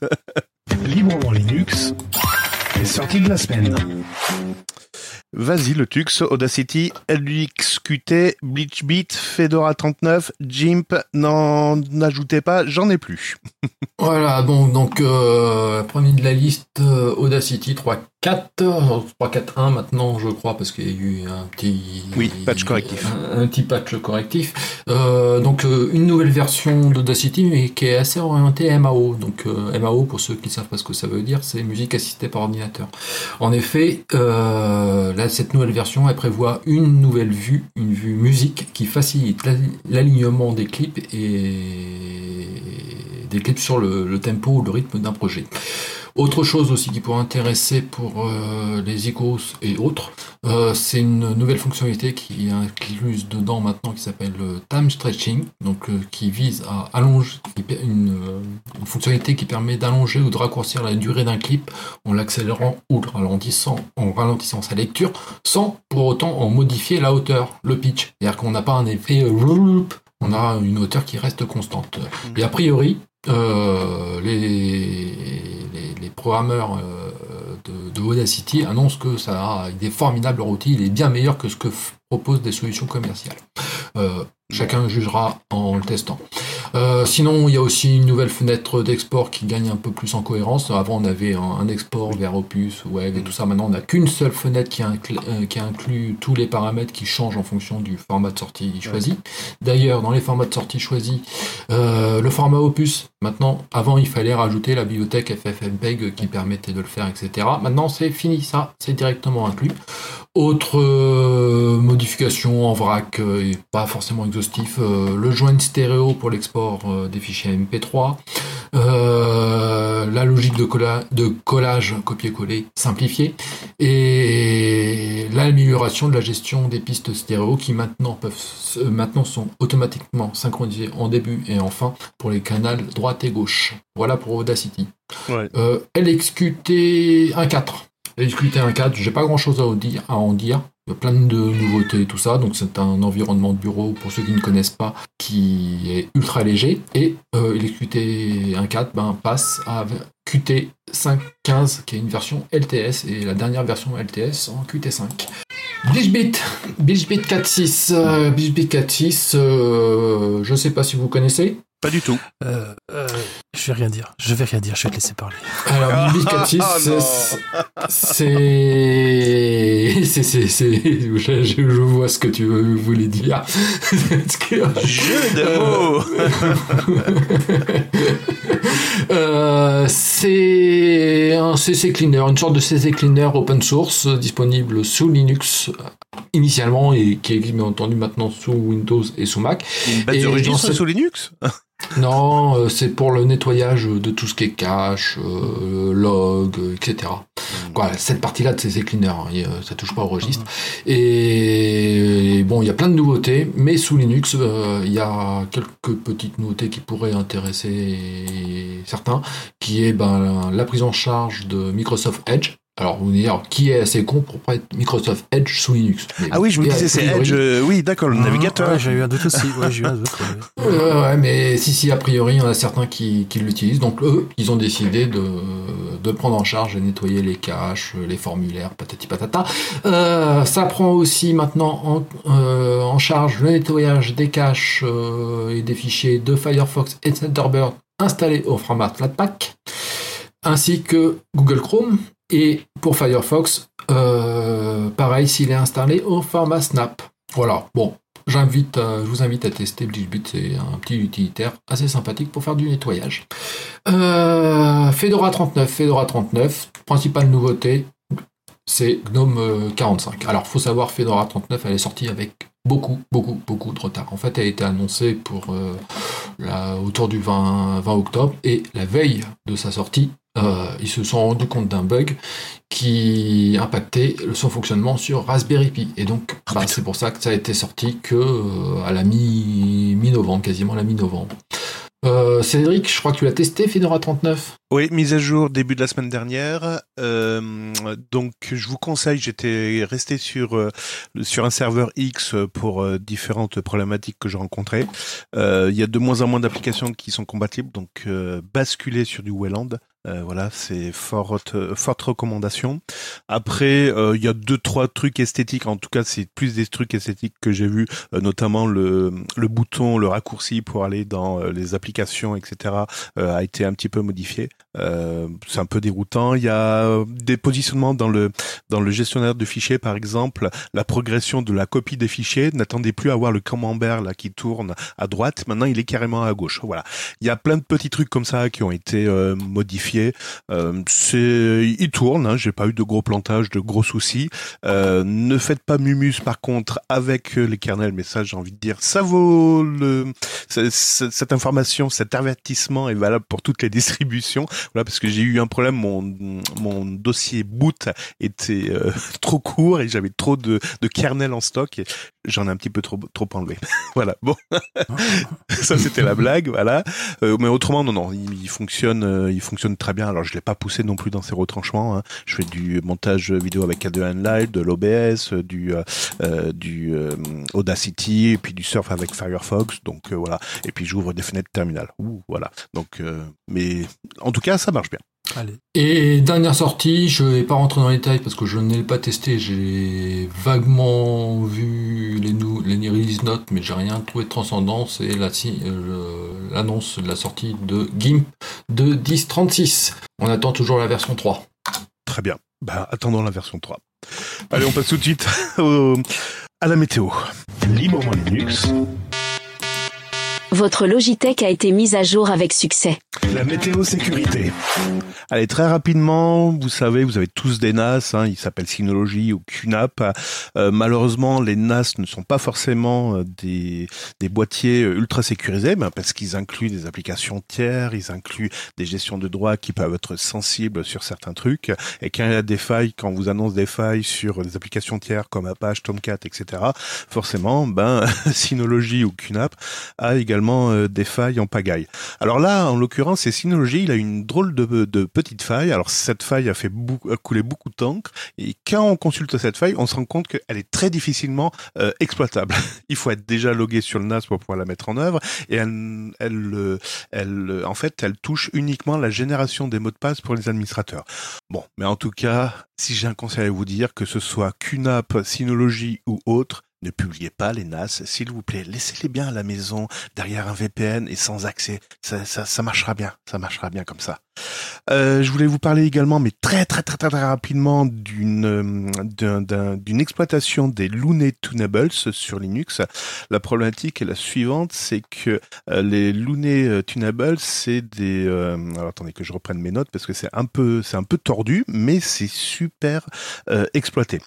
Librement Linux. Les sorties de la semaine. Vas-y, le Tux, Audacity, LUXQT, BleachBeat, Fedora 39, Gimp, n'en ajoutez pas, j'en ai plus. Voilà, bon, donc, euh, premier de la liste, euh, Audacity 3.4, euh, 3.4.1 maintenant, je crois, parce qu'il y a eu un petit... Oui, patch correctif. Un, un petit patch correctif. Euh, donc, euh, une nouvelle version d'Audacity, mais qui est assez orientée MAO. Donc, euh, MAO, pour ceux qui ne savent pas ce que ça veut dire, c'est musique assistée par ordinateur. En effet, là, cette nouvelle version, elle prévoit une nouvelle vue, une vue musique, qui facilite la- l'alignement des clips et des clips sur le, le tempo ou le rythme d'un projet. Autre chose aussi qui pourrait intéresser pour euh, les icos et autres, euh, c'est une nouvelle fonctionnalité qui est incluse dedans maintenant qui s'appelle le time stretching, donc euh, qui vise à allonger une, euh, une fonctionnalité qui permet d'allonger ou de raccourcir la durée d'un clip en l'accélérant ou le ralentissant, en ralentissant sa lecture, sans pour autant en modifier la hauteur, le pitch. C'est-à-dire qu'on n'a pas un effet euh, on a une hauteur qui reste constante. Et a priori, euh, les, les, programmeurs euh, de, de Audacity annoncent que ça a il est formidable leur outil, il est bien meilleur que ce que proposent des solutions commerciales. Euh, chacun jugera en le testant. Euh, sinon, il y a aussi une nouvelle fenêtre d'export qui gagne un peu plus en cohérence. Avant, on avait un, un export vers Opus, Wave et tout ça. Maintenant, on n'a qu'une seule fenêtre qui, inclut, euh, qui inclut tous les paramètres qui changent en fonction du format de sortie choisi. D'ailleurs, dans les formats de sortie choisis, euh, le format Opus, maintenant, avant, il fallait rajouter la bibliothèque FFmpeg qui permettait de le faire, etc. Maintenant, c'est fini, ça, c'est directement inclus. Autre euh, modification en vrac euh, et pas forcément exhaustif, euh, le joint stéréo pour l'export des fichiers MP3, euh, la logique de, colla- de collage copier-coller simplifiée et l'amélioration de la gestion des pistes stéréo qui maintenant peuvent maintenant sont automatiquement synchronisées en début et en fin pour les canaux droite et gauche. Voilà pour Audacity. Ouais. Euh, LXQT 1.4. LXQT 1.4, j'ai pas grand chose à, en dire- à en dire. Il y a plein de nouveautés et tout ça. Donc c'est un environnement de bureau, pour ceux qui ne connaissent pas, qui est ultra léger. Et euh, LXQT 1.4 ben, passe à QT 5.15, qui est une version LTS, et la dernière version LTS en QT5. BeachBit, BeachBit 4.6, euh, BeachBit 4.6, euh, je sais pas si vous connaissez. Pas du tout. Euh, euh, je vais rien dire. Je vais rien dire. Je vais te laisser parler. Alors, BeachBit 4.6, Ah, c'est- c'est... c'est... Je, je- vois ce que tu voulais dire. Que- Jeu de mots Euh, c'est un CC Cleaner, une sorte de CC Cleaner open source euh, disponible sous Linux initialement et qui existe bien entendu maintenant sous Windows et sous Mac. Une base de registre sous Linux? Non, euh, c'est pour le nettoyage de tout ce qui est cache, euh, log, euh, etc. Voilà, cette partie-là de ces cleaners, hein, ça touche pas au registre. Et bon, il y a plein de nouveautés, mais sous Linux, euh, il y a quelques petites nouveautés qui pourraient intéresser certains, qui est ben, la prise en charge de Microsoft Edge. Alors, vous dire, qui est assez con pour pas être Microsoft Edge sous Linux? Mais- Ah oui, je a disais, c'est Edge. euh, oui, d'accord, le navigateur. Ouais, j'ai eu un doute aussi. Ouais, j'ai eu un doute. ouais. Mais si, si, a priori, il y en a certains qui, qui l'utilisent. Donc, eux, ils ont décidé de, de prendre en charge et nettoyer les caches, les formulaires, patati patata. Euh, ça prend aussi maintenant en, euh, en charge le nettoyage des caches euh, et des fichiers de Firefox et Thunderbird installés au format Flatpak, ainsi que Google Chrome. Et pour Firefox, euh, pareil, s'il est installé au format Snap. Voilà, bon, euh, je vous invite à tester BleachBit, c'est un petit utilitaire assez sympathique pour faire du nettoyage. Euh, Fedora 39, Fedora 39, principale nouveauté, c'est GNOME euh, 45. Alors, faut savoir, Fedora 39, elle est sortie avec beaucoup, beaucoup, beaucoup de retard. En fait, elle a été annoncée pour autour du 20, 20 octobre, et la veille de sa sortie, euh, ils se sont rendus compte d'un bug qui impactait son fonctionnement sur Raspberry Pi. Et donc, bah, c'est pour ça que ça a été sorti que euh, à la mi- mi-novembre, quasiment à la mi-novembre. Euh, Cédric, je crois que tu l'as testé, Fedora 39 Oui, mise à jour début de la semaine dernière. Euh, donc, je vous conseille, j'étais resté sur euh, sur un serveur X pour différentes problématiques que je rencontrais. Euh, Il y a de moins en moins d'applications qui sont compatibles, donc euh, basculer sur du Wayland. Euh, voilà, c'est forte, forte recommandation. Après, euh, il y a deux trois trucs esthétiques. En tout cas, c'est plus des trucs esthétiques que j'ai vus, euh, notamment le le bouton, le raccourci pour aller dans euh, les applications, etc. euh, a été un petit peu modifié. Euh, c'est un peu déroutant. Il y a euh, des positionnements dans le dans le gestionnaire de fichiers, par exemple, la progression de la copie des fichiers. N'attendez plus à voir le camembert là qui tourne à droite. Maintenant, il est carrément à gauche. Voilà. Il y a plein de petits trucs comme ça qui ont été euh, modifiés. Euh, c'est, il tourne. Hein, J'ai pas eu de gros plantages, de gros soucis. Euh, ne faites pas mumus par contre avec euh, les kernels. Mais ça, j'ai envie de dire, ça vaut le cette information, cet avertissement est valable pour toutes les distributions. Voilà, parce que j'ai eu un problème, mon, mon dossier boot était euh, trop court et j'avais trop de, de kernel en stock et j'en ai un petit peu trop, trop enlevé. voilà, bon. Ça, c'était la blague, voilà. Euh, mais autrement, non, non, il, il fonctionne, euh, il fonctionne très bien. Alors, je l'ai pas poussé non plus dans ses retranchements. hein. Je fais du montage vidéo avec K2 Live, de l'OBS, du, euh, euh, du euh, Audacity et puis du surf avec Firefox. Donc euh, voilà. Et puis j'ouvre des fenêtres terminales. Ouh, voilà. Donc, mais en tout cas, ça marche bien. Allez. Et dernière sortie, je vais pas rentrer dans les détails parce que je ne l'ai pas testé. J'ai vaguement vu les, nou- les release notes, mais j'ai rien trouvé de transcendant. C'est la euh, l'annonce de la sortie de GIMP de 10.36. On attend toujours la version 3. Très bien. Bah, attendons la version 3. Allez, on passe tout de suite au- à la météo. Librement Linux, Votre Logitech a été mise à jour avec succès. la météo sécurité. Allez, très rapidement, vous savez, vous avez tous des NAS, hein, ils s'appellent Synology ou QNAP. Euh, malheureusement, les NAS ne sont pas forcément euh, des, boîtiers euh, ultra sécurisés, parce qu'ils incluent des applications tiers, ils incluent des gestions de droits qui peuvent être sensibles sur certains trucs. Et quand il y a des failles, quand on vous annonce des failles sur des applications tiers comme Apache, Tomcat, etc., forcément, ben, Synology ou QNAP a également euh, des failles en pagaille. Alors là, en l'occurrence, c'est Synology, il a une drôle de, petite faille. Alors cette faille a fait beaucoup, a coulé beaucoup d'encre. Et quand on consulte cette faille, on se rend compte qu'elle est très difficilement euh, exploitable. Il faut être déjà logué sur le NAS pour pouvoir la mettre en œuvre. Et elle, elle, euh, elle, en fait, elle touche uniquement la génération des mots de passe pour les administrateurs. Bon, mais en tout cas, si j'ai un conseil à vous dire, que ce soit QNAP, Synology ou autre, ne publiez pas les NAS, s'il vous plaît. Laissez-les bien à la maison, derrière un VPN et sans accès. Ça, ça, ça marchera bien. Ça marchera bien comme ça. Euh, je voulais vous parler également, mais très très très très, rapidement, d'une euh, d'un- d'un- d'une exploitation des Looney Tunables sur Linux. La problématique est la suivante, c'est que euh, les Looney Tunables, c'est des. alors attendez que je reprenne mes notes parce que c'est un peu c'est un peu tordu, mais c'est super exploité.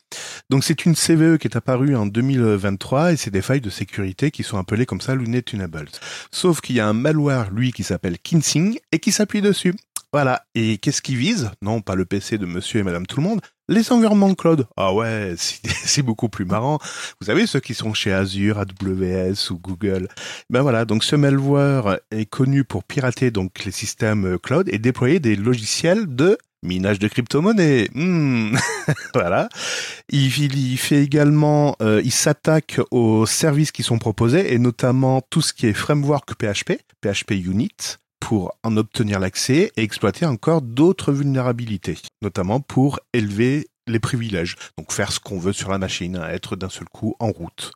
Donc c'est une CVE qui est apparue en 2023 et c'est des failles de sécurité qui sont appelées comme ça Looney Tunables. Sauf qu'il y a un malware, lui, qui s'appelle Kinsing et qui s'appuie dessus. Voilà. Et qu'est-ce qui vise? Non, pas le PC de monsieur et madame tout le monde, les environnements cloud. Ah ouais, c'est beaucoup plus marrant. Vous savez, ceux qui sont chez Azure, AWS ou Google. Ben voilà, donc ce malware est connu pour pirater donc les systèmes cloud et déployer des logiciels de minage de crypto-monnaie. Hmm. voilà. Il, il, fait également, euh, il s'attaque aux services qui sont proposés et notamment tout ce qui est framework PHP, PHP Unit, pour en obtenir l'accès et exploiter encore d'autres vulnérabilités, notamment pour élever les privilèges, donc faire ce qu'on veut sur la machine, hein, être d'un seul coup en route.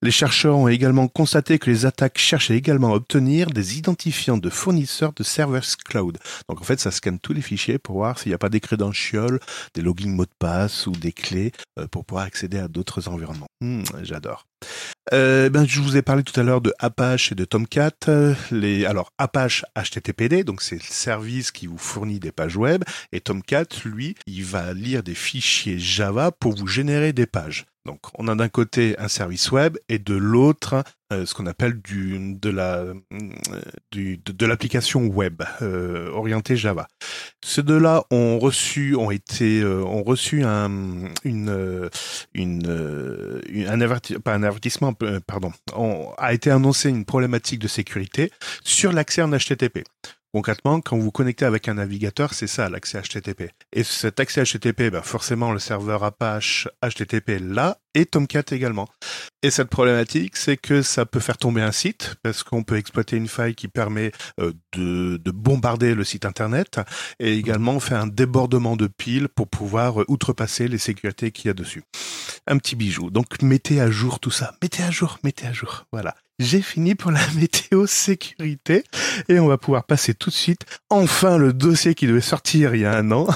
Les chercheurs ont également constaté que les attaques cherchaient également à obtenir des identifiants de fournisseurs de servers cloud. Donc en fait, ça scanne tous les fichiers pour voir s'il n'y a pas des credentials, des logins mots de passe ou des clés euh, pour pouvoir accéder à d'autres environnements. Hmm, j'adore. Euh, ben, je vous ai parlé tout à l'heure de Apache et de Tomcat. Alors Apache HTTPD, donc c'est le service qui vous fournit des pages web, et Tomcat, lui, il va lire des fichiers Java pour vous générer des pages. Donc, on a d'un côté un service web et de l'autre euh, ce qu'on appelle de la euh, de, l'application web euh, orientée Java. Ces deux-là ont reçu ont été ont reçu un une un avertissement pardon on, a été annoncé une problématique de sécurité sur l'accès en HTTP. Concrètement, quand vous connectez avec un navigateur, c'est ça l'accès HTTP. Et cet accès HTTP, ben forcément le serveur Apache HTTP là et Tomcat également. Et cette problématique, c'est que ça peut faire tomber un site parce qu'on peut exploiter une faille qui permet euh, de, de, bombarder le site internet et également faire un débordement de piles pour pouvoir euh, outrepasser les sécurités qu'il y a dessus. Un petit bijou. Donc mettez à jour tout ça. Mettez à jour, mettez à jour. Voilà j'ai fini pour la météo sécurité et on va pouvoir passer tout de suite enfin le dossier qui devait sortir il y a un an.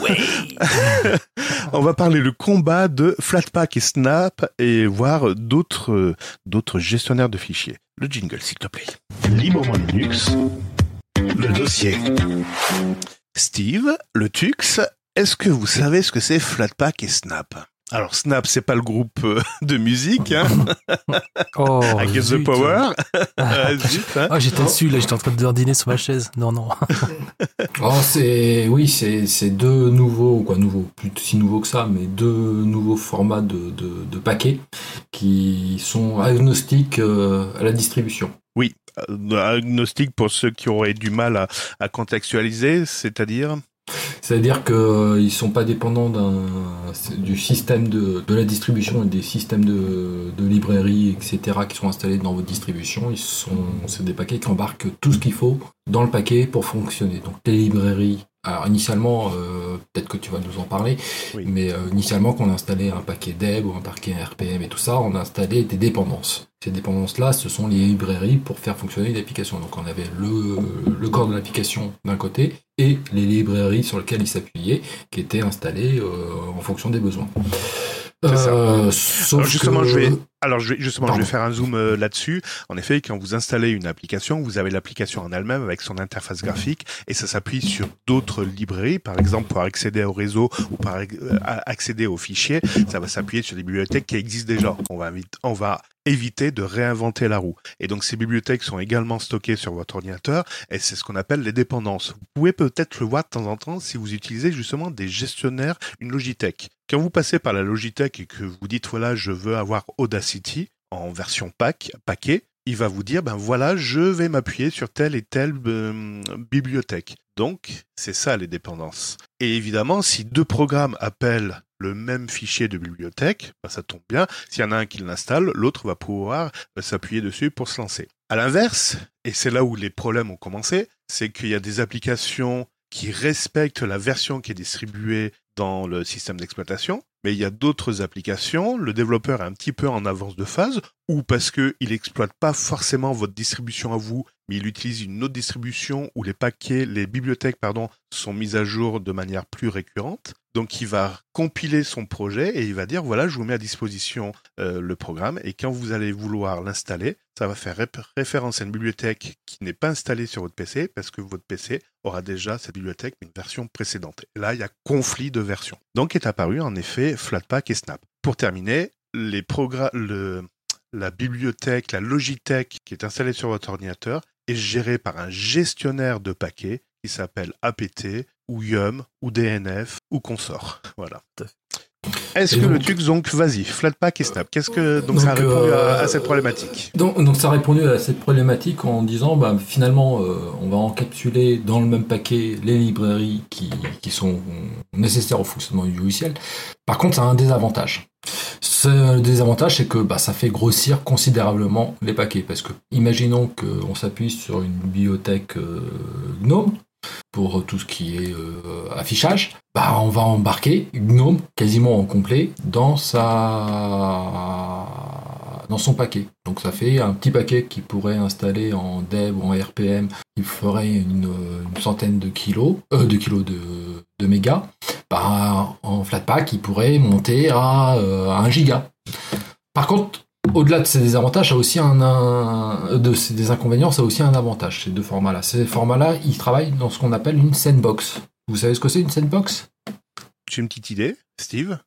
on va parler le combat de Flatpak et Snap et voir d'autres d'autres gestionnaires de fichiers. Le jingle s'il te plaît. Librement Linux, le dossier. Steve, le Tux, est-ce que vous savez ce que c'est Flatpak et Snap? Alors Snap, c'est pas le groupe euh, de musique, hein Oh, I Get the Power. Ah, oh, j'étais dessus, là, j'étais en train de dîner sur ma chaise. Non, non. oh, c'est oui, c'est c'est deux nouveaux, quoi, nouveaux, plus si nouveaux que ça, mais deux nouveaux formats de, de, de paquets qui sont agnostiques euh, à la distribution. Oui, euh, agnostique pour ceux qui auraient du mal à, à contextualiser, c'est-à-dire c'est-à-dire qu'ils euh, ne sont pas dépendants du système de, la distribution et des systèmes de, de librairie, etc., qui sont installés dans votre distribution. Ils sont, des paquets qui embarquent tout ce qu'il faut dans le paquet pour fonctionner. Donc les librairies. Alors initialement, euh, peut-être que tu vas nous en parler, mais euh, initialement quand on a installé un paquet Deb ou un paquet RPM et tout ça, on a installé des dépendances. Ces dépendances-là, ce sont les librairies pour faire fonctionner l'application. Donc on avait le, le corps de l'application d'un côté et les librairies sur lesquelles il s'appuyait, qui étaient installées euh, en fonction des besoins. Euh, alors justement, je vais, alors je vais, justement, je vais faire un zoom euh, là-dessus. En effet, quand vous installez une application, vous avez l'application en elle-même avec son interface graphique et ça s'appuie sur d'autres librairies. Par exemple, pour accéder au réseau ou pour accéder aux fichiers, ça va s'appuyer sur des bibliothèques qui existent déjà. On va, on va éviter de réinventer la roue. Et donc ces bibliothèques sont également stockées sur votre ordinateur et c'est ce qu'on appelle les dépendances. Vous pouvez peut-être le voir de temps en temps si vous utilisez justement des gestionnaires, une Logitech. Quand vous passez par la Logitech et que vous dites voilà je veux avoir Audacity en version pack, paquet, il va vous dire ben voilà je vais m'appuyer sur telle et telle euh, bibliothèque. Donc c'est ça les dépendances. Et évidemment si deux programmes appellent le même fichier de bibliothèque, bah, ça tombe bien. S'il y en a un qui l'installe, l'autre va pouvoir euh, s'appuyer dessus pour se lancer. À l'inverse, et c'est là où les problèmes ont commencé, c'est qu'il y a des applications qui respectent la version qui est distribuée dans le système d'exploitation, mais il y a d'autres applications, le développeur est un petit peu en avance de phase, ou parce qu'il n'exploite pas forcément votre distribution à vous, mais il utilise une autre distribution où les paquets, les bibliothèques, pardon, sont mises à jour de manière plus récurrente. Donc il va compiler son projet et il va dire voilà, je vous mets à disposition euh, le programme et quand vous allez vouloir l'installer, ça va faire référence à une bibliothèque qui n'est pas installée sur votre PC parce que votre PC aura déjà cette bibliothèque une version précédente. là, il y a conflit de versions. Donc est apparu en effet Flatpak et Snap. pour terminer, la bibliothèque, la Logitech qui est installée sur votre ordinateur est gérée par un gestionnaire de paquets qui s'appelle APT ou YUM ou DNF ou consort. Voilà. Est-ce que le donc- truc, donc, vas-y, Flatpak et Snap, qu'est-ce que, donc, Donc, ça a répondu à, euh, à cette problématique Donc, donc ça a répondu à cette problématique en disant bah, finalement euh, on va encapsuler dans le même paquet les librairies qui, qui sont nécessaires au fonctionnement du logiciel. Par contre ça a un désavantage. Ce désavantage c'est que bah, ça fait grossir considérablement les paquets parce que imaginons qu'on s'appuie sur une bibliothèque euh, GNOME pour tout ce qui est euh, affichage, bah, on va embarquer GNOME quasiment en complet dans sa dans son paquet. Donc ça fait un petit paquet qui pourrait installer en dev ou en RPM, qui ferait une, centaine de kilos, euh, de kilos de, de mégas. Bah, en Flatpak, il pourrait monter à, euh, 1 giga. Par contre, au-delà de ces désavantages, ça a aussi un, un- de ces des inconvénients, ça a aussi un avantage, ces deux formats-là. Ces formats-là, ils travaillent dans ce qu'on appelle une sandbox. Vous savez ce que c'est une sandbox? As une petite idée, Steve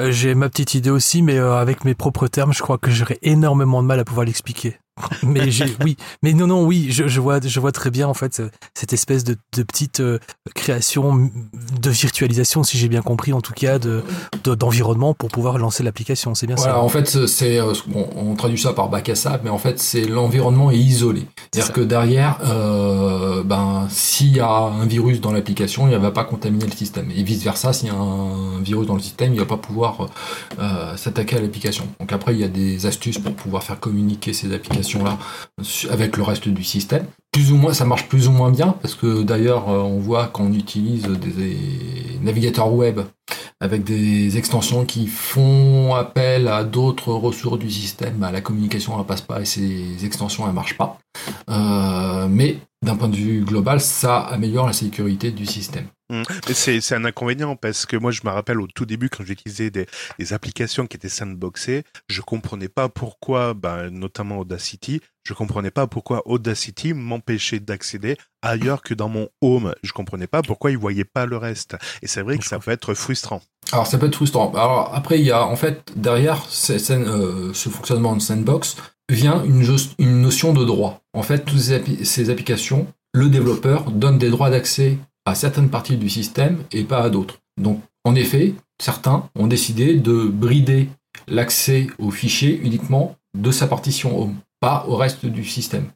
Euh, J'ai ma petite idée aussi, mais euh, avec mes propres termes, je crois que j'aurais énormément de mal à pouvoir l'expliquer. Mais oui, mais non, non, oui, je, je vois, je vois très bien en fait cette espèce de, de petite euh, création de virtualisation, si j'ai bien compris, en tout cas, de, de- d'environnement pour pouvoir lancer l'application. C'est bien Voilà, ça. en fait, c'est euh, bon, on traduit ça par bac à sable, mais en fait, c'est l'environnement est isolé. C'est C'est-à-dire que derrière, euh, ben, s'il y a un virus dans l'application, il ne va pas contaminer le système. Et vice versa, s'il y a un virus dans le système, il va pas pouvoir euh, s'attaquer à l'application. Donc après, il y a des astuces pour pouvoir faire communiquer ces applications-là su- avec le reste du système. Plus ou moins, ça marche plus ou moins bien parce que d'ailleurs, euh, on voit quand on utilise des, des navigateurs web avec des extensions qui font appel à d'autres ressources du système, bah, la communication ne passe pas et ces extensions ne marchent pas. Euh, mais d'un point de vue global, ça améliore la sécurité du système. Mm. Mais c'est un inconvénient parce que moi je me rappelle au tout début quand j'utilisais des, des applications qui étaient sandboxées, je comprenais pas pourquoi, ben, notamment Audacity, je comprenais pas pourquoi Audacity m'empêchait d'accéder ailleurs que dans mon home. Je comprenais pas pourquoi il voyait pas le reste. Et c'est vrai que ça peut être frustrant. Alors ça peut être frustrant. Alors après, il y a en fait derrière ces- ces- euh, ce fonctionnement de sandbox vient une, notion de droit. En fait, toutes ces, appli- ces applications, le développeur donne des droits d'accès à certaines parties du système et pas à d'autres. Donc, en effet, certains ont décidé de brider l'accès aux fichiers uniquement de sa partition home, pas au reste du système.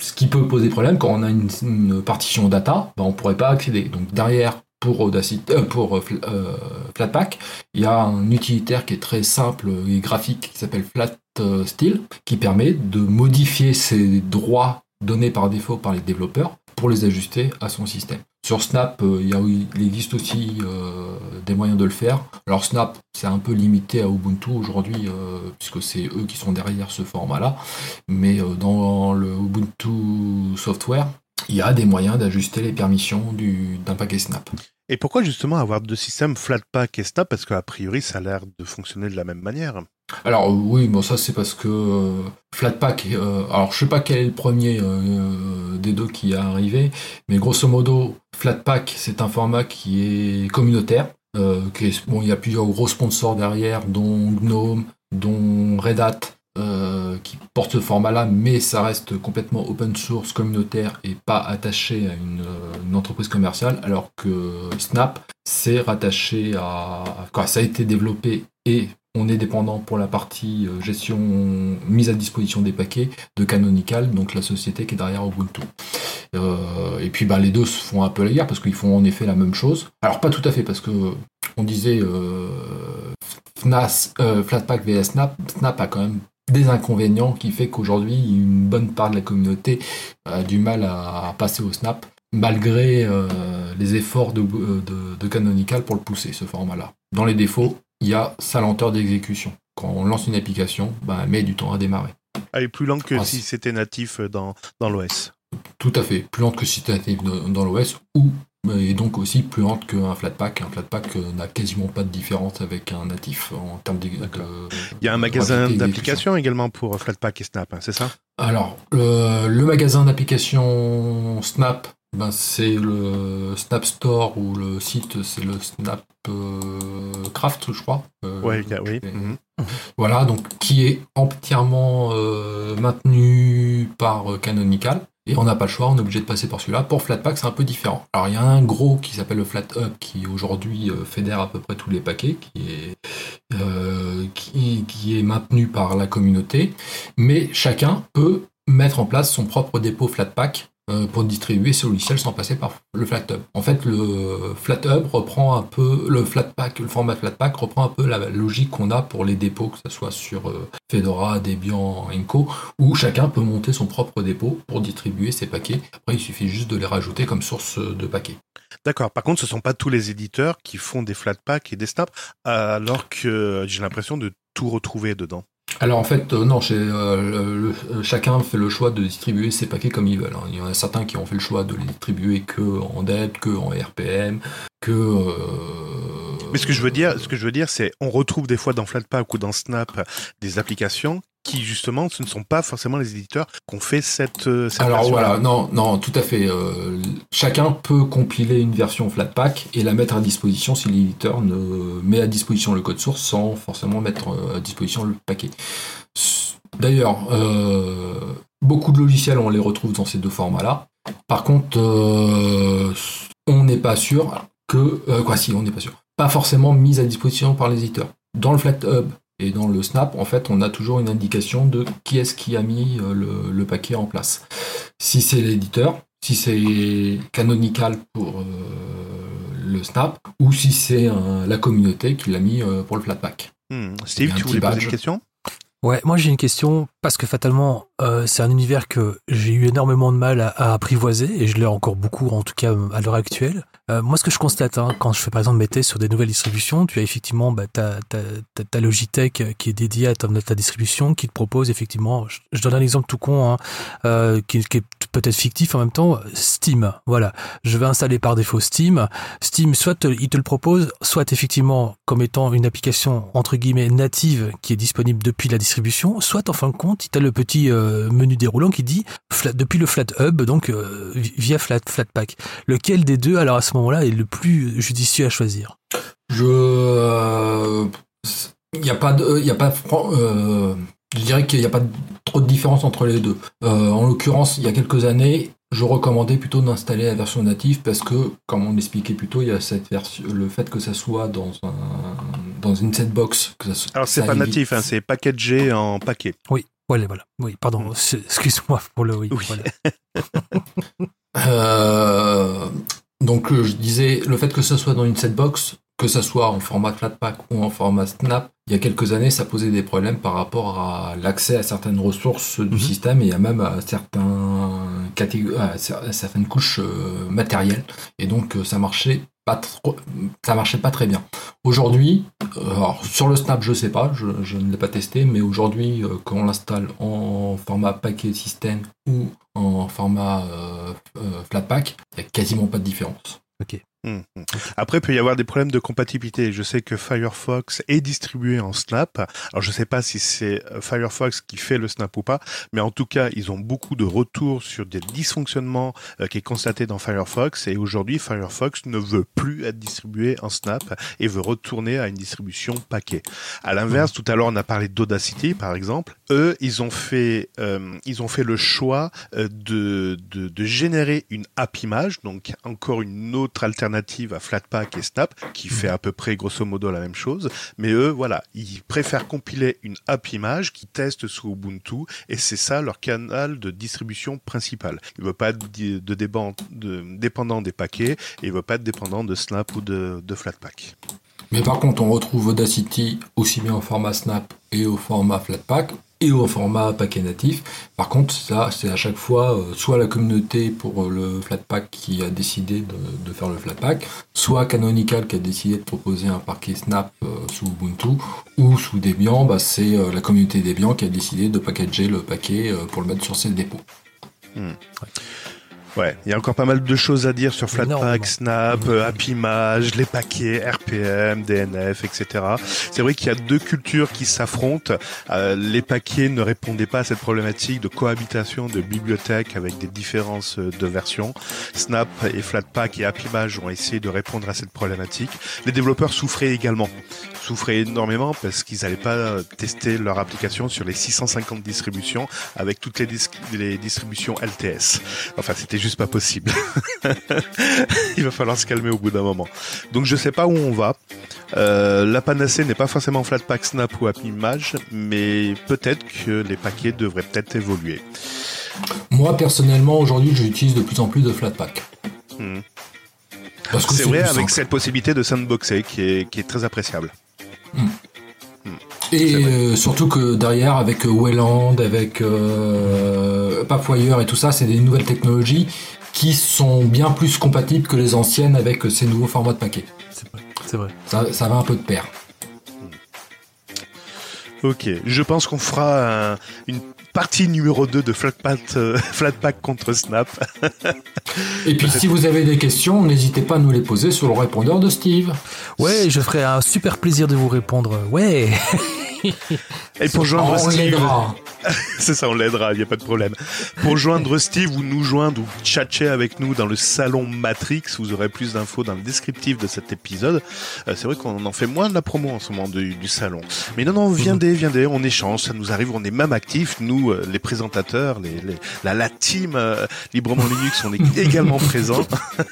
Ce qui peut poser problème quand on a une, partition data, ben on ne pourrait pas accéder. Donc derrière, pour Audacity, euh, pour euh, euh, Flatpak, il y a un utilitaire qui est très simple et graphique qui s'appelle FlatStyle, qui permet de modifier ces droits donnés par défaut par les développeurs pour les ajuster à son système. Sur Snap, euh, il, existe aussi euh, des moyens de le faire. Alors Snap, c'est un peu limité à Ubuntu aujourd'hui, euh, puisque c'est eux qui sont derrière ce format-là. Mais dans le Ubuntu Software, il y a des moyens d'ajuster les permissions du- d'un paquet Snap. Et pourquoi justement avoir deux systèmes Flatpak et Snap Parce qu'a priori ça a l'air de fonctionner de la même manière. Alors oui, bon ça c'est parce que euh, Flatpak, euh, alors je sais pas quel est le premier euh, des deux qui est arrivé, mais grosso modo Flatpak c'est un format qui est communautaire. bon, il y a plusieurs gros sponsors derrière, dont GNOME, dont Red Hat, euh, qui portent ce format-là, mais ça reste complètement open source communautaire et pas attaché à une, euh, entreprise commerciale, alors que Snap c'est rattaché à, quoi, ça a été développé et on est dépendant pour la partie euh, gestion, mise à disposition des paquets de Canonical, donc la société qui est derrière Ubuntu. Euh, et puis bah, les deux se font un peu la guerre parce qu'ils font en effet la même chose. Alors pas tout à fait parce que on disait euh, euh, Flatpak vs Snap, Snap a quand même des inconvénients qui fait qu'aujourd'hui une bonne part de la communauté a du mal à passer au Snap malgré euh, les efforts de, euh, de- de Canonical pour le pousser ce format-là. Dans les défauts, il y a sa lenteur d'exécution. Quand on lance une application, ben, elle met du temps à démarrer. Elle est plus lente que Ah, si c'était natif dans, dans l'OS. Tout à fait, plus lente que si c'était dans, dans l'OS, ou et donc aussi plus lente qu'un Flatpak. Un Flatpak euh, n'a quasiment pas de différence avec un natif en termes de. Il y a un magasin d'applications également pour Flatpak et Snap, hein, c'est ça? Alors, le, le magasin d'applications Snap ben, c'est le Snap Store ou le site, c'est le Snap euh, Craft, je crois. Euh, Ouais, oui. c'est- Mhm. Voilà, donc qui est entièrement euh, maintenu par euh, Canonical. Et on n'a pas le choix, on est obligé de passer par celui-là. Pour Flatpak, c'est un peu différent. Alors il y a un gros qui s'appelle le FlatHub qui aujourd'hui euh, fédère à peu près tous les paquets, qui est, euh, qui, est maintenu par la communauté. Mais chacun peut mettre en place son propre dépôt Flatpak pour distribuer ce logiciel sans passer par le FlatHub. En fait, le FlatHub reprend un peu le Flatpak, le format Flatpak reprend un peu la logique qu'on a pour les dépôts, que ce soit sur euh, Fedora, Debian, Enco, où chacun peut monter son propre dépôt pour distribuer ses paquets. Après, il suffit juste de les rajouter comme source de paquets. D'accord. Par contre, ce sont pas tous les éditeurs qui font des Flatpak et des Snap, alors que j'ai l'impression de tout retrouver dedans. Alors en fait, euh, non, euh, euh, chacun fait le choix de distribuer ses paquets comme ils veulent. hein. Il y en a certains qui ont fait le choix de les distribuer que en DEP, que en RPM, que. Mais ce que je veux dire, ce que je veux dire, c'est on retrouve des fois dans Flatpak ou dans Snap des applications qui justement ce ne sont pas forcément les éditeurs qui ont fait cette. euh, cette Alors voilà, non, non, tout à fait. euh, chacun peut compiler une version Flatpak et la mettre à disposition si l'éditeur ne met à disposition le code source sans forcément mettre euh, à disposition le paquet. D'ailleurs, euh, beaucoup de logiciels, on les retrouve dans ces deux formats-là. Par contre, euh, on n'est pas sûr que... quoi, si, on n'est pas sûr. Pas forcément mis à disposition par les éditeurs. Dans le FlatHub et dans le Snap, en fait, on a toujours une indication de qui est-ce qui a mis euh, le, le paquet en place. Si c'est l'éditeur, si c'est Canonical pour euh, le Snap, ou si c'est euh, la communauté qui l'a mis euh, pour le Flatpak. Hmm. Steve, tu voulais poser une question? Ouais, moi j'ai une question parce que fatalement euh, c'est un univers que j'ai eu énormément de mal à, apprivoiser et je l'ai encore beaucoup en tout cas à l'heure actuelle. Euh, moi ce que je constate hein, quand je fais par exemple mes tests sur des nouvelles distributions, tu as effectivement bah, ta, ta, ta, ta Logitech qui est dédiée à ta, distribution qui te propose effectivement, je, donne un exemple tout con hein, euh, qui, est peut-être fictif en même temps, Steam. Voilà, je vais installer par défaut Steam. Steam soit il te le propose, soit effectivement comme étant une application entre guillemets native qui est disponible depuis la distribution, soit en fin de compte, il a le petit euh, menu déroulant qui dit flat- depuis le Flat Hub, donc euh, vi- via Flat Flatpak. Lequel des deux, alors à ce moment-là, est le plus judicieux à choisir? Je. euh, Il n'y a pas de. Il y a pas. euh, je dirais qu'il n'y a pas trop de différence entre les deux. Euh, en l'occurrence, il y a quelques années, je recommandais plutôt d'installer la version native parce que, comme on l'expliquait plus tôt, il y a cette version, le fait que ça soit dans un dans une setbox. Que ça, soit- Alors c'est pas natif, hein, c'est packagé en paquet. Oui, voilà, voilà. Oui, pardon, c'est- excuse-moi pour le oui. Oui. voilà. Euh, donc euh, je disais, le fait que ça soit dans une setbox, que ça soit en format Flatpak ou en format Snap, il y a quelques années, ça posait des problèmes par rapport à l'accès à certaines ressources du Mhm. système et à même à, certains certaines couches euh, matérielles. Et donc ça marchait pas trop, ça marchait pas très bien. Aujourd'hui, euh, sur le Snap, je sais pas, je, ne l'ai pas testé, mais aujourd'hui, euh, quand on l'installe en format paquet système ou en format euh, euh, Flatpak, il n'y a quasiment pas de différence. Hmm. Après, il peut y avoir des problèmes de compatibilité. Je sais que Firefox est distribué en Snap. Alors, je sais pas si c'est euh, Firefox qui fait le Snap ou pas, mais en tout cas, ils ont beaucoup de retours sur des dysfonctionnements euh, qui est constaté dans Firefox. Et aujourd'hui, Firefox ne veut plus être distribué en Snap et veut retourner à une distribution paquet. À l'inverse, tout à l'heure, on a parlé d'Audacity, par exemple. Eux, ils ont fait, euh, ils ont fait le choix euh, de, de, de générer une app image, donc encore une autre alternative à Flatpak et Snap, qui fait à peu près grosso modo la même chose. Mais eux, voilà, ils préfèrent compiler une app image qui teste sous Ubuntu, et c'est ça leur canal de distribution principal. Ils veulent pas être de, déban- de dépendant des paquets, et ils veulent pas être dépendant de Snap ou de, de Flatpak. Mais par contre, on retrouve Audacity aussi bien au format Snap et au format Flatpak et au format paquet natif. Par contre, ça, c'est à chaque fois euh, soit la communauté pour euh, le Flatpak qui a décidé de, de faire le Flatpak, soit Canonical qui a décidé de proposer un paquet Snap euh, sous Ubuntu, ou sous Debian, bah, c'est euh, la communauté Debian qui a décidé de packager le paquet pour le mettre sur ses dépôts. Ouais, il y a encore pas mal de choses à dire sur. Flatpak, Snap, euh, AppImage, les paquets, RPM, DNF, etc. C'est vrai qu'il y a deux cultures qui s'affrontent. Euh, les paquets ne répondaient pas à cette problématique de cohabitation de bibliothèques avec des différences euh, de versions. Snap et Flatpak et AppImage ont essayé de répondre à cette problématique. Les développeurs souffraient également souffraient énormément parce qu'ils n'allaient pas tester leur application sur les 650 distributions avec toutes les, dis- les distributions LTS. Enfin, c'était juste pas possible. Il va falloir se calmer au bout d'un moment. Donc, je sais pas où on va. Euh, la panacée n'est pas forcément Flatpak, Snap ou AppImage, mais peut-être que les paquets devraient peut-être évoluer. Moi, personnellement, aujourd'hui, j'utilise de plus en plus de Flatpak. Hmm. Parce que C'est vrai avec simple. cette possibilité de sandboxer qui est, qui est très appréciable. Et euh, surtout que derrière, avec euh, Wayland, avec euh, et tout ça, c'est des nouvelles technologies qui sont bien plus compatibles que les anciennes avec euh, ces nouveaux formats de paquets. C'est vrai. C'est vrai. Ça, ça va un peu de pair. Ok, je pense qu'on fera un- une partie numéro 2 de Flatpak, euh, Flatpak contre Snap. Et puis si vous avez des questions, n'hésitez pas à nous les poser sur le répondeur de Steve. Ouais, je ferai un super plaisir de vous répondre. Ouais. Et pour joindre On Steve, c'est ça, on l'aidera, il n'y a pas de problème. Pour joindre Steve ou nous joindre ou tchatcher avec nous dans le salon Matrix, vous aurez plus d'infos dans le descriptif de cet épisode. Euh, c'est vrai qu'on en fait moins de la promo en ce moment du, du salon. Mais non, non, viendez, viendez, on échange, ça nous arrive, on est même actifs, nous, euh, les présentateurs, les, les- la, la team euh, Librement Linux, on est également présents.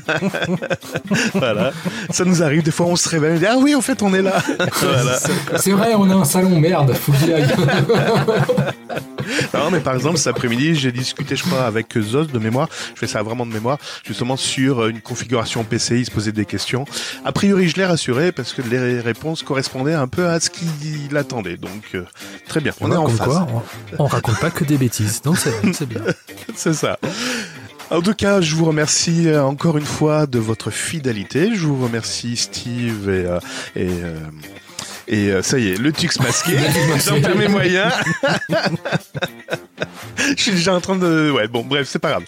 voilà, ça nous arrive, des fois on se réveille, on dit, ah oui, en fait, on est là. voilà. C'est vrai, on a un salon, merde, faut que Non, mais par exemple, cet après-midi, j'ai discuté, je crois, avec Zos de mémoire. Je fais ça vraiment de mémoire, justement sur euh, une configuration PC. Il se posait des questions. A priori, je l'ai rassuré parce que les réponses correspondaient un peu à ce qu'il attendait. Donc, euh, très bien. On est en Comme phase. quoi, on, on raconte pas que des bêtises. Donc c'est bien. C'est ça. En tout cas, je vous remercie euh, encore une fois de votre fidélité. Je vous remercie Steve et euh, et, euh, et euh, ça y est, le tux masqué. Perds mes moyens. je suis déjà en train de. Ouais, bon, bref, c'est pas grave.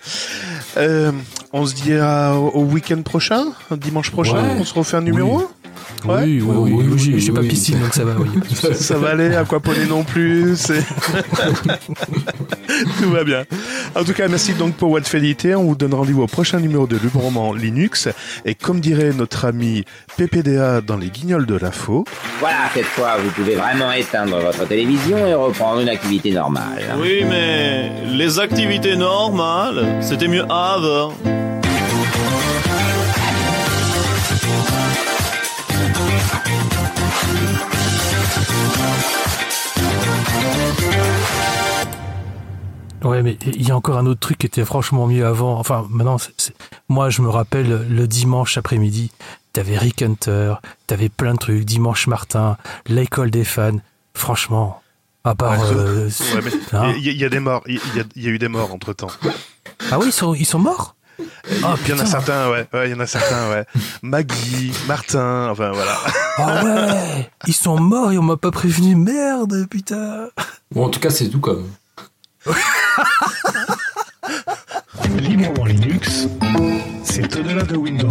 Euh, on se dit à- au week-end prochain, dimanche prochain? Ouais. On se refait un numéro? Ouais? Oui, oui, oui. Oui, oui, j'ai oui, j'ai pas oui. piscine, donc ça va. Oui. Ça va aller, aquaponie non plus. Tout va bien. En tout cas, merci donc pour votre fidélité. On vous donne rendez-vous au prochain numéro de Librement Linux. Et comme dirait notre ami PPDA dans les guignols de l'info, Voilà, cette fois, vous pouvez vraiment éteindre votre télévision et reprendre une activité normale. Oui, mais les activités normales, c'était mieux avant. Ouais, mais il y a encore un autre truc qui était franchement mieux avant. Enfin, maintenant, c'est- c'est- moi, je me rappelle le dimanche après-midi, t'avais Rick Hunter, t'avais plein de trucs, Dimanche Martin, l'école des fans. Franchement, à part. Ouais, euh, ouais, mais hein. il y, a- il y a des morts. Il y, a- il y a eu des morts entre temps. Ah oui, ils sont, ils sont morts? Il Ah, y en a putain. certains, ouais. Ouais, il y en a certains, ouais. Maggie, Martin, enfin voilà. Ah ouais Ils sont morts et on m'a pas prévenu. Merde, putain Bon, en tout cas, c'est tout comme. Librement Linux, c'est au-delà de Windows.